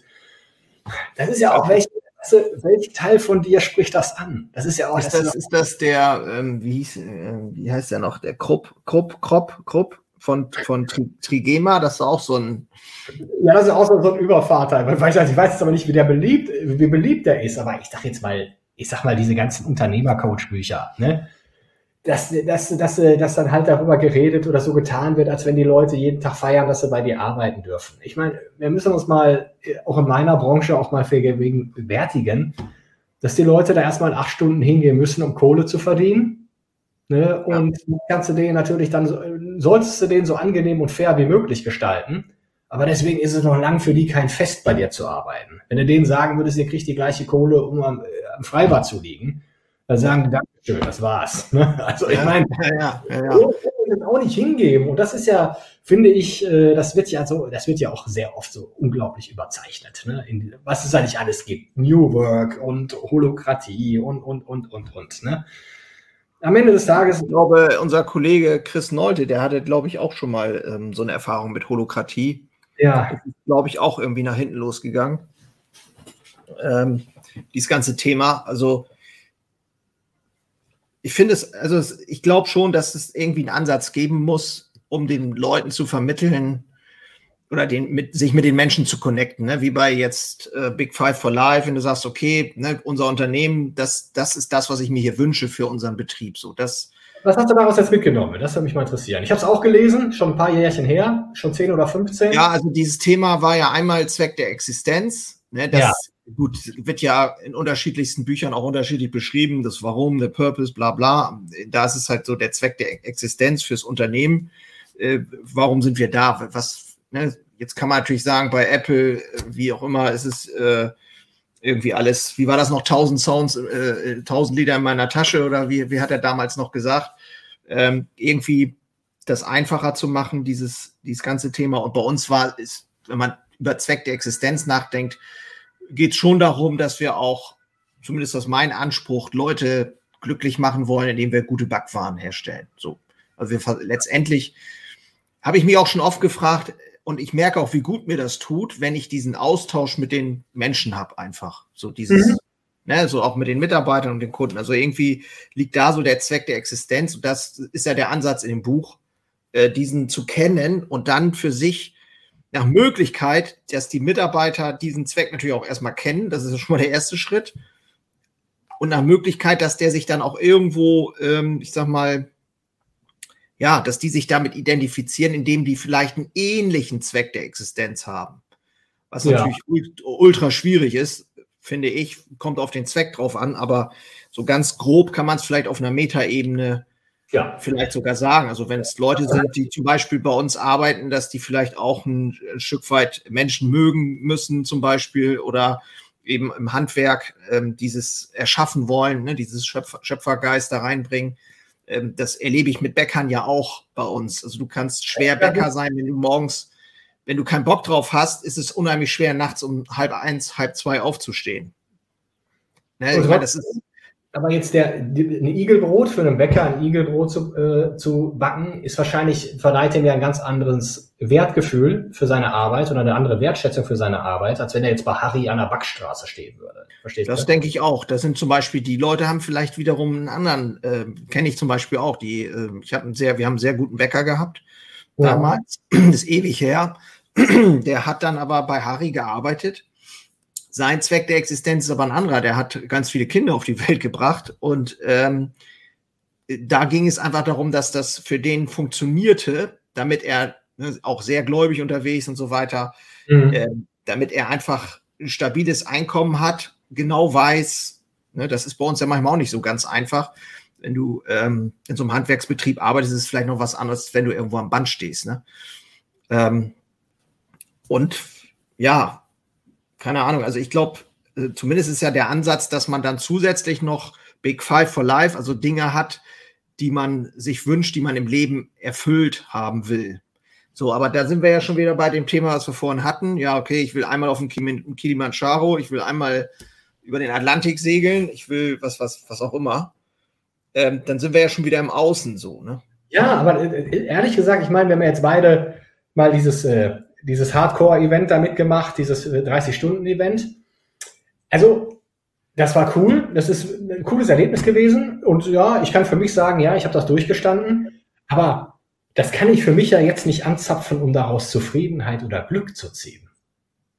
Das ist ja auch welche, welch Teil von dir spricht das an? Das ist ja auch. Ist das, das ist das der, ähm, wie, hieß, äh, wie heißt der noch? Der Krupp, Krupp, Krupp, Krupp von, von Trigema, das ist auch so ein. Ja, das ist auch so ein Übervater. Ich weiß, ich weiß jetzt aber nicht, wie der beliebt, wie beliebt der ist, aber ich sag jetzt mal, ich sag mal, diese ganzen Unternehmercoach-Bücher, ne? Dass, dass, dass, dass dann halt darüber geredet oder so getan wird, als wenn die Leute jeden Tag feiern, dass sie bei dir arbeiten dürfen. Ich meine, wir müssen uns mal, auch in meiner Branche, auch mal vergegenwärtigen, dass die Leute da erstmal acht Stunden hingehen müssen, um Kohle zu verdienen Ne? Und ja. kannst du den natürlich dann, solltest du den so angenehm und fair wie möglich gestalten. Aber deswegen ist es noch lang für die kein Fest, bei dir zu arbeiten. Wenn du denen sagen würdest, ihr kriegt die gleiche Kohle, um am, äh, am Freibad zu liegen, dann sagen die, Dankeschön, das war's. Ne? Also ich meine, ja, ja, ja, ja. auch nicht hingeben. Und das ist ja, finde ich, äh, das wird ja so, das wird ja auch sehr oft so unglaublich überzeichnet. Ne? In, was es eigentlich alles gibt. New Work und Holokratie und, und, und, und, und. Ne? am Ende des Tages. Ich glaube, unser Kollege Chris Nolte, der hatte, glaube ich, auch schon mal ähm, so eine Erfahrung mit Holokratie. Ja. Das ist, glaube ich, auch irgendwie nach hinten losgegangen. Ähm, dieses ganze Thema. Also, ich finde es, also ich glaube schon, dass es irgendwie einen Ansatz geben muss, um den Leuten zu vermitteln, oder den, mit, sich mit den Menschen zu connecten, ne? wie bei jetzt äh, Big Five for Life, wenn du sagst, okay, ne, unser Unternehmen, das, das ist das, was ich mir hier wünsche für unseren Betrieb. So, das, was hast du daraus jetzt mitgenommen? Das würde mich mal interessieren. Ich habe es auch gelesen, schon ein paar Jährchen her, schon 10 oder 15. Ja, also dieses Thema war ja einmal Zweck der Existenz. Ne, das ja. Gut, wird ja in unterschiedlichsten Büchern auch unterschiedlich beschrieben, das Warum, der Purpose, bla bla. Da ist es halt so der Zweck der Existenz fürs Unternehmen. Äh, warum sind wir da? Was, ne, jetzt kann man natürlich sagen, bei Apple, wie auch immer, ist es äh, irgendwie alles, wie war das noch, 1000 Sounds, äh, 1000 Lieder in meiner Tasche oder wie, wie hat er damals noch gesagt? Ähm, irgendwie das einfacher zu machen, dieses, dieses ganze Thema. Und bei uns war es, wenn man über Zweck der Existenz nachdenkt, geht es schon darum, dass wir auch, zumindest aus meinem Anspruch, Leute glücklich machen wollen, indem wir gute Backwaren herstellen. So. Also wir letztendlich habe ich mich auch schon oft gefragt, und ich merke auch, wie gut mir das tut, wenn ich diesen Austausch mit den Menschen habe, einfach. So dieses, mhm. ne, so auch mit den Mitarbeitern und den Kunden. Also irgendwie liegt da so der Zweck der Existenz. Und das ist ja der Ansatz in dem Buch, äh, diesen zu kennen und dann für sich nach Möglichkeit, dass die Mitarbeiter diesen Zweck natürlich auch erstmal kennen. Das ist schon mal der erste Schritt. Und nach Möglichkeit, dass der sich dann auch irgendwo, ähm, ich sag mal, ja, dass die sich damit identifizieren, indem die vielleicht einen ähnlichen Zweck der Existenz haben. Was ja. natürlich ultra schwierig ist, finde ich, kommt auf den Zweck drauf an, aber so ganz grob kann man es vielleicht auf einer Metaebene ja. vielleicht sogar sagen. Also wenn es Leute sind, die zum Beispiel bei uns arbeiten, dass die vielleicht auch ein, ein Stück weit Menschen mögen müssen, zum Beispiel, oder eben im Handwerk ähm, dieses erschaffen wollen, ne, dieses Schöpfer, Schöpfergeist da reinbringen ähm, das erlebe ich mit Bäckern ja auch bei uns. Also du kannst schwer Bäcker sein, wenn du morgens, wenn du keinen Bock drauf hast, ist es unheimlich schwer, nachts um halb eins, halb zwei aufzustehen. Ne, ich meine, das ist, aber jetzt der, ein Igelbrot für einen Bäcker, ein Igelbrot zu, äh, zu backen, ist wahrscheinlich, verleiht ihm ja ein ganz anderes Wertgefühl für seine Arbeit oder eine andere Wertschätzung für seine Arbeit, als wenn er jetzt bei Harry an der Backstraße stehen würde. Verstehst das du? Das denke ich auch. Das sind zum Beispiel, die Leute haben vielleicht wiederum einen anderen, äh, kenne ich zum Beispiel auch, die, äh, ich habe einen sehr, wir haben einen sehr guten Bäcker gehabt, ja. damals, das ist ewig her. Der hat dann aber bei Harry gearbeitet sein Zweck der Existenz ist aber ein anderer. Der hat ganz viele Kinder auf die Welt gebracht und ähm, da ging es einfach darum, dass das für den funktionierte, damit er ne, auch sehr gläubig unterwegs und so weiter, mhm. äh, damit er einfach ein stabiles Einkommen hat, genau weiß, ne, das ist bei uns ja manchmal auch nicht so ganz einfach. Wenn du ähm, in so einem Handwerksbetrieb arbeitest, ist es vielleicht noch was anderes, wenn du irgendwo am Band stehst. Ne? Ähm, und ja, keine Ahnung, also ich glaube, äh, zumindest ist ja der Ansatz, dass man dann zusätzlich noch Big Five for Life, also Dinge hat, die man sich wünscht, die man im Leben erfüllt haben will. So, aber da sind wir ja schon wieder bei dem Thema, was wir vorhin hatten. Ja, okay, ich will einmal auf den Kilimanjaro, ich will einmal über den Atlantik segeln, ich will was, was, was auch immer. Ähm, dann sind wir ja schon wieder im Außen so, ne? Ja, aber äh, ehrlich gesagt, ich meine, wenn wir jetzt beide mal dieses äh, dieses Hardcore-Event da mitgemacht, dieses 30-Stunden-Event. Äh, also, das war cool. Das ist ein cooles Erlebnis gewesen. Und ja, ich kann für mich sagen, ja, ich habe das durchgestanden. Aber das kann ich für mich ja jetzt nicht anzapfen, um daraus Zufriedenheit oder Glück zu ziehen.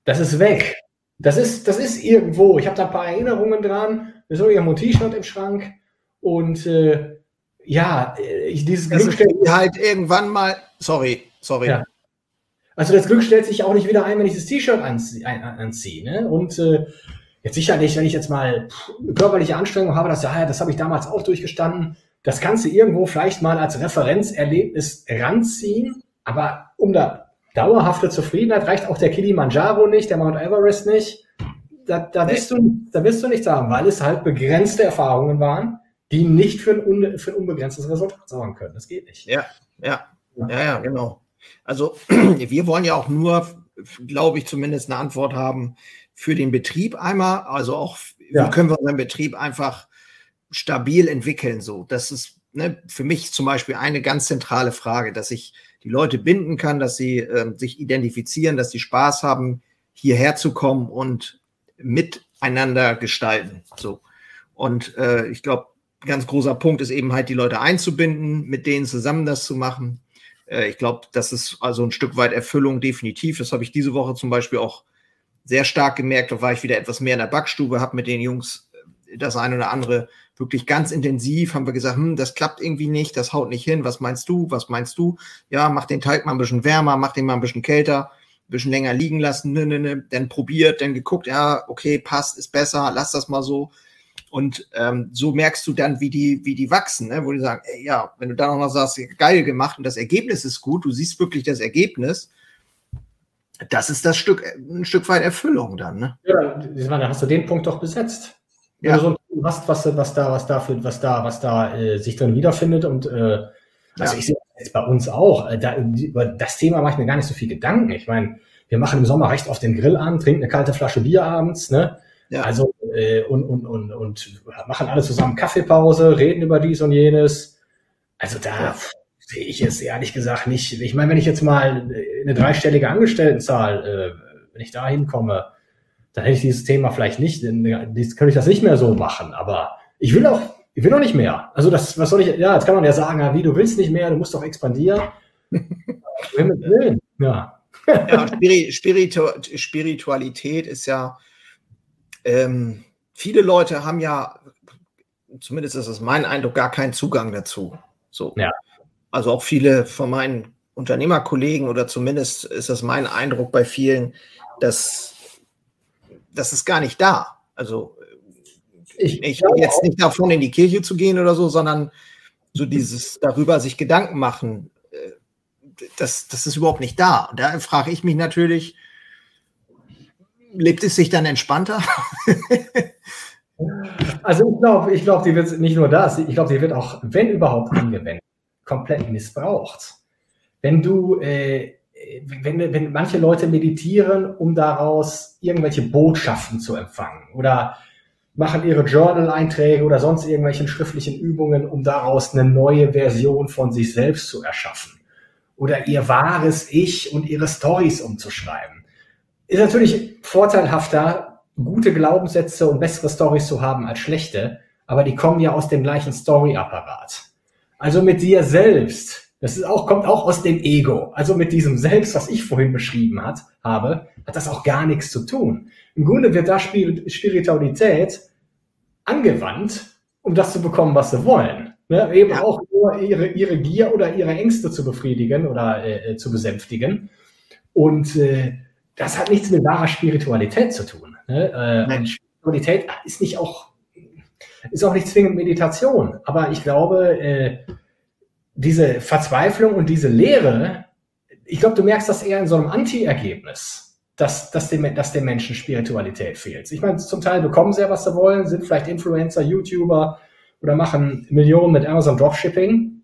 Das ist weg. Das ist, das ist irgendwo. Ich habe da ein paar Erinnerungen dran. So irgendwo ein T-Shirt im Schrank. Und äh, ja, ich, dieses das Glück stellt halt irgendwann mal. Sorry, sorry. Ja. Also das Glück stellt sich auch nicht wieder ein, wenn ich das T-Shirt anziehe. anziehe ne? Und äh, jetzt sicherlich, wenn ich jetzt mal körperliche Anstrengung habe, das, ja, das habe ich damals auch durchgestanden, das Ganze irgendwo vielleicht mal als Referenzerlebnis ranziehen, aber um da dauerhafte Zufriedenheit reicht auch der Kilimanjaro nicht, der Mount Everest nicht. Da, da, wirst, du, da wirst du nichts haben, weil es halt begrenzte Erfahrungen waren, die nicht für ein, für ein unbegrenztes Resultat sorgen können. Das geht nicht. Ja, ja, ja, ja, genau. Also wir wollen ja auch nur, glaube ich, zumindest eine Antwort haben für den Betrieb einmal. Also auch, ja. wie können wir unseren Betrieb einfach stabil entwickeln? So, das ist ne, für mich zum Beispiel eine ganz zentrale Frage, dass ich die Leute binden kann, dass sie äh, sich identifizieren, dass sie Spaß haben, hierher zu kommen und miteinander gestalten. So. Und äh, ich glaube, ganz großer Punkt ist eben halt, die Leute einzubinden, mit denen zusammen das zu machen. Äh, ich glaube, das ist also ein Stück weit Erfüllung definitiv. Das habe ich diese Woche zum Beispiel auch sehr stark gemerkt. Da war ich wieder etwas mehr in der Backstube, habe mit den Jungs äh, das eine oder andere wirklich ganz intensiv, haben wir gesagt, hm, das klappt irgendwie nicht, das haut nicht hin. Was meinst du? Was meinst du? Ja, mach den Teig mal ein bisschen wärmer, mach den mal ein bisschen kälter, ein bisschen länger liegen lassen, ne, ne, ne. dann probiert, dann geguckt, ja, okay, passt, ist besser, lass das mal so. Und ähm, so merkst du dann, wie die, wie die wachsen, ne? wo die sagen, ey, ja, wenn du dann auch noch sagst, geil gemacht und das Ergebnis ist gut, du siehst wirklich das Ergebnis, das ist das Stück, ein Stück weit Erfüllung dann. Ne? Ja, da hast du den Punkt doch besetzt. Wenn ja. du so ein Team hast, was, was da, was da, für, was da, was da äh, sich drin wiederfindet und äh, also ja. ich sehe jetzt bei uns auch, äh, da, über das Thema mache ich mir gar nicht so viel Gedanken. Ich meine, wir machen im Sommer recht auf den Grill an, trinken eine kalte Flasche Bier abends, ne? Ja. Also äh, und, und, und, und machen alle zusammen Kaffeepause, reden über dies und jenes. Also da ja. sehe ich es ehrlich gesagt nicht. Ich meine, wenn ich jetzt mal eine dreistellige Angestelltenzahl, äh, wenn ich da hinkomme, dann hätte ich dieses Thema vielleicht nicht, dann könnte ich das nicht mehr so machen. Aber ich will auch, ich will auch nicht mehr. Also das, was soll ich, ja, jetzt kann man ja sagen, wie, du willst nicht mehr, du musst doch expandieren. ja. ja, Spiritu Spiritualität ist ja ähm, viele Leute haben ja, zumindest ist das mein Eindruck, gar keinen Zugang dazu. So. Ja. Also auch viele von meinen Unternehmerkollegen oder zumindest ist das mein Eindruck bei vielen, dass das ist gar nicht da. Also ich, ich jetzt nicht davon, in die Kirche zu gehen oder so, sondern so dieses darüber sich Gedanken machen, äh, das, das ist überhaupt nicht da. Und da frage ich mich natürlich, lebt es sich dann entspannter? also ich glaube, ich glaube, die wird nicht nur das, ich glaube, die wird auch, wenn überhaupt angewendet, komplett missbraucht. Wenn du, äh, wenn, wenn manche Leute meditieren, um daraus irgendwelche Botschaften zu empfangen oder machen ihre Journal-Einträge oder sonst irgendwelchen schriftlichen Übungen, um daraus eine neue Version von sich selbst zu erschaffen. Oder ihr wahres Ich und ihre Stories umzuschreiben. Ist natürlich vorteilhafter, gute Glaubenssätze und bessere Stories zu haben als schlechte, aber die kommen ja aus dem gleichen Story-Apparat. Also mit dir selbst. Das ist auch, kommt auch aus dem Ego. Also mit diesem Selbst, was ich vorhin beschrieben hat, habe, hat das auch gar nichts zu tun. Im Grunde wird da Spiritualität angewandt, um das zu bekommen, was sie wollen. Ne? Eben ja. auch nur ihre, ihre Gier oder ihre Ängste zu befriedigen oder äh, zu besänftigen. Und äh, das hat nichts mit wahrer Spiritualität zu tun. Ne? Äh, Spiritualität ist nicht auch, ist auch nicht zwingend Meditation. Aber ich glaube, äh, diese Verzweiflung und diese Leere, ich glaube, du merkst das eher in so einem Anti-Ergebnis, dass, dass, dem, dass dem Menschen Spiritualität fehlt. Ich meine, zum Teil bekommen sie ja, was sie wollen, sind vielleicht Influencer, YouTuber oder machen Millionen mit Amazon Dropshipping.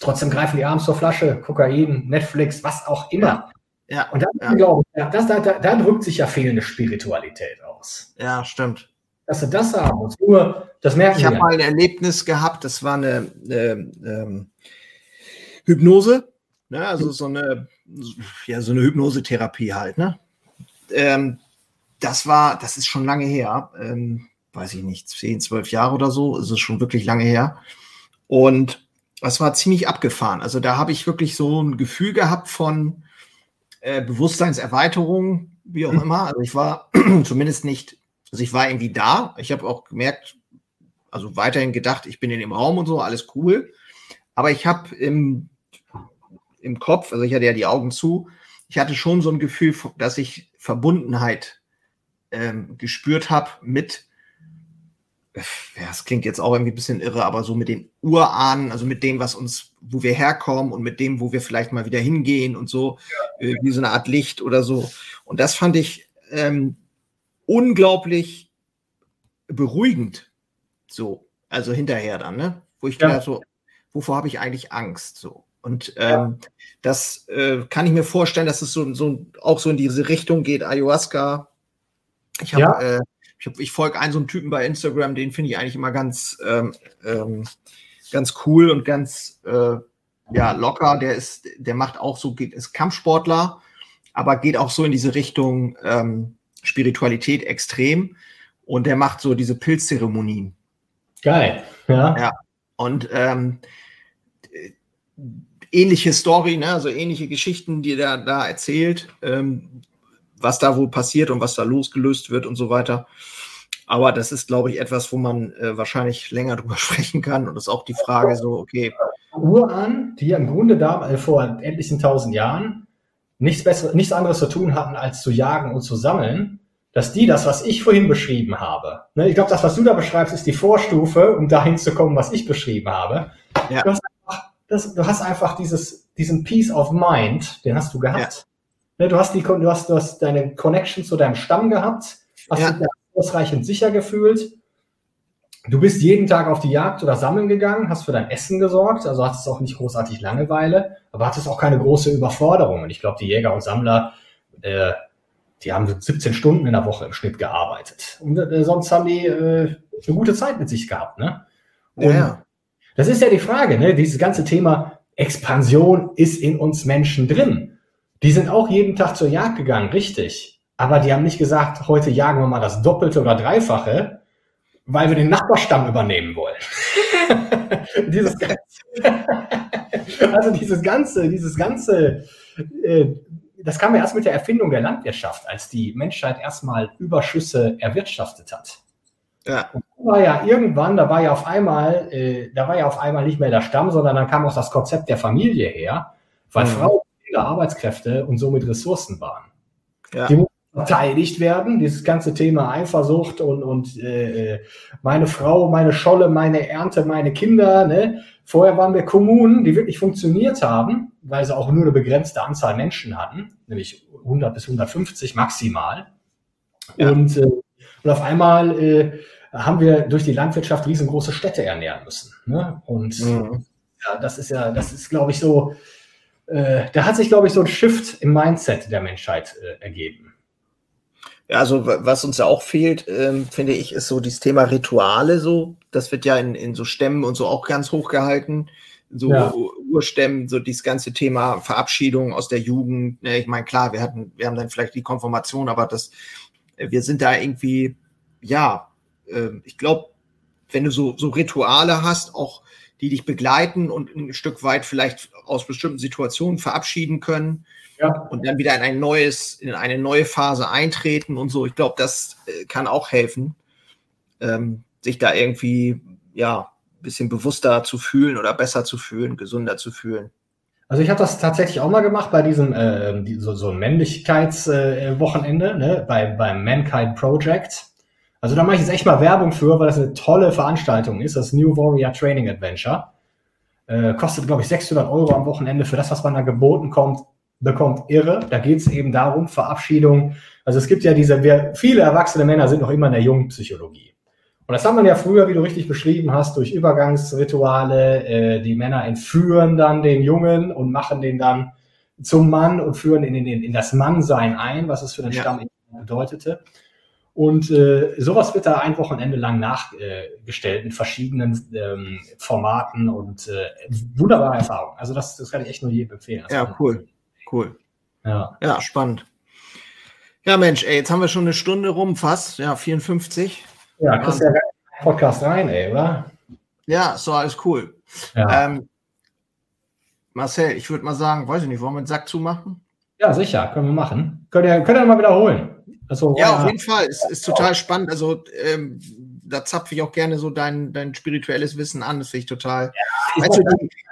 Trotzdem greifen die abends zur Flasche, Kokain, Netflix, was auch immer. Ja, und dann, ja. glaube ich, das, da, da, da drückt sich ja fehlende Spiritualität aus. Ja, stimmt. Dass sie das haben. Und nur, das merken ich habe mal ein Erlebnis gehabt, das war eine, eine ähm, Hypnose, ne? also so eine, ja, so eine Hypnosetherapie halt, ne? Ähm, das war, das ist schon lange her, ähm, weiß ich nicht, 10, 12 Jahre oder so, ist es schon wirklich lange her. Und das war ziemlich abgefahren. Also da habe ich wirklich so ein Gefühl gehabt von, äh, Bewusstseinserweiterung, wie auch mhm. immer. Also ich war zumindest nicht, also ich war irgendwie da. Ich habe auch gemerkt, also weiterhin gedacht, ich bin in dem Raum und so, alles cool. Aber ich habe im, im Kopf, also ich hatte ja die Augen zu, ich hatte schon so ein Gefühl, dass ich Verbundenheit ähm, gespürt habe mit ja, es klingt jetzt auch irgendwie ein bisschen irre, aber so mit den Urahnen, also mit dem, was uns, wo wir herkommen und mit dem, wo wir vielleicht mal wieder hingehen und so, ja. äh, wie so eine Art Licht oder so. Und das fand ich ähm, unglaublich beruhigend. So, also hinterher dann, ne? Wo ich ja. gedacht so, wovor habe ich eigentlich Angst? So. Und ähm, das äh, kann ich mir vorstellen, dass es so, so auch so in diese Richtung geht, Ayahuasca. Ich habe ja. äh, ich, ich folge einen so einen Typen bei Instagram, den finde ich eigentlich immer ganz, ähm, ähm, ganz cool und ganz äh, ja, locker. Der ist, der macht auch so, geht, ist Kampfsportler, aber geht auch so in diese Richtung ähm, Spiritualität extrem. Und der macht so diese Pilzzeremonien. Geil, ja. Ja. Und ähm, ähnliche Story, ne? also ähnliche Geschichten, die er da erzählt. Ähm, was da wohl passiert und was da losgelöst wird und so weiter. Aber das ist, glaube ich, etwas, wo man äh, wahrscheinlich länger drüber sprechen kann. Und das ist auch die Frage so, okay. Uran, die im Grunde da äh, vor etlichen tausend Jahren nichts, besseres, nichts anderes zu tun hatten, als zu jagen und zu sammeln, dass die das, was ich vorhin beschrieben habe, ne, ich glaube, das, was du da beschreibst, ist die Vorstufe, um dahin zu kommen, was ich beschrieben habe. Ja. Du, hast einfach, das, du hast einfach dieses, diesen Peace of Mind, den hast du gehabt. Ne, du, hast die, du, hast, du hast deine Connection zu deinem Stamm gehabt, hast ja. dich ausreichend sicher gefühlt. Du bist jeden Tag auf die Jagd oder Sammeln gegangen, hast für dein Essen gesorgt, also hattest auch nicht großartig Langeweile, aber hattest auch keine große Überforderung. Und ich glaube, die Jäger und Sammler, äh, die haben 17 Stunden in der Woche im Schnitt gearbeitet. Und äh, sonst haben die äh, eine gute Zeit mit sich gehabt. Ne? Und ja. Das ist ja die Frage, ne? dieses ganze Thema Expansion ist in uns Menschen drin. Die sind auch jeden Tag zur Jagd gegangen, richtig. Aber die haben nicht gesagt, heute jagen wir mal das Doppelte oder Dreifache, weil wir den Nachbarstamm übernehmen wollen. dieses ganze, also dieses ganze, dieses ganze, äh, das kam ja erst mit der Erfindung der Landwirtschaft, als die Menschheit erstmal Überschüsse erwirtschaftet hat. Ja. Und da war ja irgendwann, da war ja auf einmal, äh, da war ja auf einmal nicht mehr der Stamm, sondern dann kam auch das Konzept der Familie her, weil mhm. Frauen viele Arbeitskräfte und somit Ressourcen waren. Ja. Die mussten verteidigt werden, dieses ganze Thema Eifersucht und, und äh, meine Frau, meine Scholle, meine Ernte, meine Kinder. Ne? Vorher waren wir Kommunen, die wirklich funktioniert haben, weil sie auch nur eine begrenzte Anzahl Menschen hatten, nämlich 100 bis 150 maximal. Ja. Und, äh, und auf einmal äh, haben wir durch die Landwirtschaft riesengroße Städte ernähren müssen. Ne? Und mhm. ja, das ist ja, das ist, glaube ich, so äh, da hat sich, glaube ich, so ein Shift im Mindset der Menschheit äh, ergeben. Ja, also was uns ja auch fehlt, ähm, finde ich, ist so dieses Thema Rituale so. Das wird ja in, in so Stämmen und so auch ganz hoch gehalten. So ja. Urstämmen, so dieses ganze Thema Verabschiedung aus der Jugend. Ne, ich meine, klar, wir hatten, wir haben dann vielleicht die Konformation, aber das, wir sind da irgendwie, ja, äh, ich glaube, wenn du so, so Rituale hast, auch die dich begleiten und ein Stück weit vielleicht aus bestimmten Situationen verabschieden können, ja. und dann wieder in ein neues, in eine neue Phase eintreten und so. Ich glaube, das äh, kann auch helfen, ähm, sich da irgendwie, ja, ein bisschen bewusster zu fühlen oder besser zu fühlen, gesünder zu fühlen. Also ich habe das tatsächlich auch mal gemacht bei diesem äh, so, so Männlichkeitswochenende, äh, ne, bei, beim Mankind Project. Also da mache ich jetzt echt mal Werbung für, weil das eine tolle Veranstaltung ist, das New Warrior Training Adventure. Äh, kostet, glaube ich, 600 Euro am Wochenende für das, was man da geboten kommt bekommt irre. Da geht es eben darum, Verabschiedung. Also es gibt ja diese, wir, viele erwachsene Männer sind noch immer in der jungen Psychologie. Und das hat man ja früher, wie du richtig beschrieben hast, durch Übergangsrituale. Äh, die Männer entführen dann den Jungen und machen den dann zum Mann und führen ihn in, in, in das Mannsein ein, was es für den ja. Stamm bedeutete. Und äh, sowas wird da ein Wochenende lang nachgestellt äh, mit verschiedenen ähm, Formaten und äh, wunderbare Erfahrung. Also das, das kann ich echt nur jedem empfehlen. Ja, cool. Cool. Ja. Ja, spannend. Ja, Mensch, ey, jetzt haben wir schon eine Stunde rum, fast. Ja, 54. Ja, kriegst ja Podcast rein, ey, oder? Ja, so alles cool. Ja. Ähm, Marcel, ich würde mal sagen, weiß ich nicht, wollen wir den Sack zumachen? Ja, sicher, können wir machen. Könnt ihr, könnt ihr mal wiederholen. Also, ja, auf jeden Fall. Es ist total spannend. Also, ähm, da zapfe ich auch gerne so dein, dein spirituelles Wissen an. Das finde ich total. Ja, weißt du,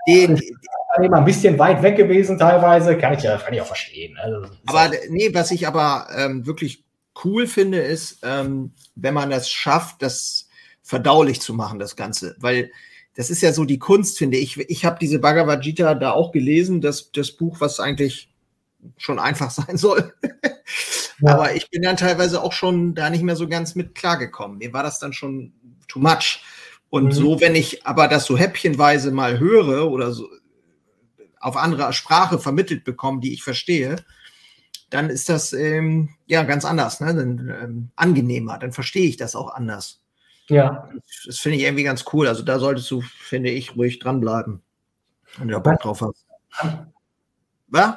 die, die, immer ein bisschen weit weg gewesen teilweise, kann ich ja, kann ich auch verstehen. Also, aber nee, was ich aber ähm, wirklich cool finde, ist, ähm, wenn man das schafft, das verdaulich zu machen, das Ganze. Weil das ist ja so die Kunst, finde ich. Ich habe diese Bhagavad Gita da auch gelesen, das, das Buch, was eigentlich schon einfach sein soll. Ja. Aber ich bin dann teilweise auch schon da nicht mehr so ganz mit klargekommen. Mir war das dann schon too much. Und mhm. so, wenn ich aber das so häppchenweise mal höre oder so, auf andere Sprache vermittelt bekomme, die ich verstehe, dann ist das ähm, ja ganz anders, ne? dann, ähm, angenehmer. Dann verstehe ich das auch anders. Ja. Das, das finde ich irgendwie ganz cool. Also da solltest du, finde ich, ruhig dranbleiben, wenn du da Bock drauf hast. Was?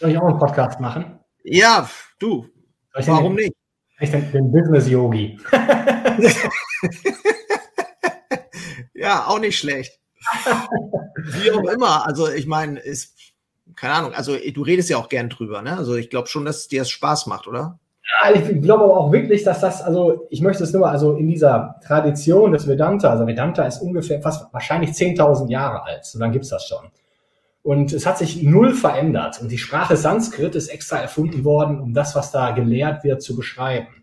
Soll ich auch einen Podcast machen? Ja, du. Warum nicht? Ich den Business-Yogi. ja, auch nicht schlecht. Wie auch immer. Also ich meine, ist, keine Ahnung, also du redest ja auch gern drüber, ne? Also ich glaube schon, dass dir das Spaß macht, oder? Ja, ich glaube aber auch wirklich, dass das, also ich möchte es nur mal, also in dieser Tradition des Vedanta, also Vedanta ist ungefähr fast wahrscheinlich 10.000 Jahre alt, so lange gibt es das schon. Und es hat sich null verändert. Und die Sprache Sanskrit ist extra erfunden worden, um das, was da gelehrt wird, zu beschreiben.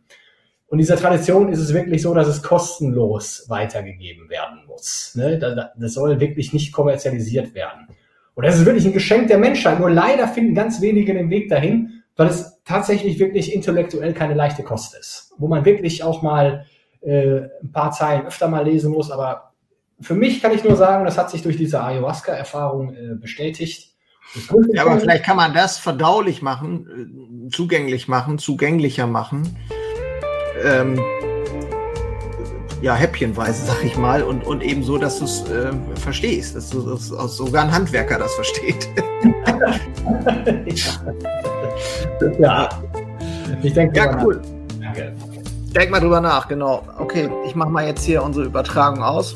Und dieser Tradition ist es wirklich so, dass es kostenlos weitergegeben werden muss. Ne? Das soll wirklich nicht kommerzialisiert werden. Und das ist wirklich ein Geschenk der Menschheit. Nur leider finden ganz wenige den Weg dahin, weil es tatsächlich wirklich intellektuell keine leichte Kost ist. Wo man wirklich auch mal äh, ein paar Zeilen öfter mal lesen muss. Aber für mich kann ich nur sagen, das hat sich durch diese Ayahuasca-Erfahrung äh, bestätigt. Ja, aber vielleicht kann man das verdaulich machen, äh, zugänglich machen, zugänglicher machen ähm, ja, häppchenweise, sag ich mal, und, und eben so, dass du es äh, verstehst, dass du dass sogar ein Handwerker das versteht. ja. ja. Ich denke. Ja, cool. Danke. Denk mal drüber nach, genau. Okay, ich mache mal jetzt hier unsere Übertragung aus.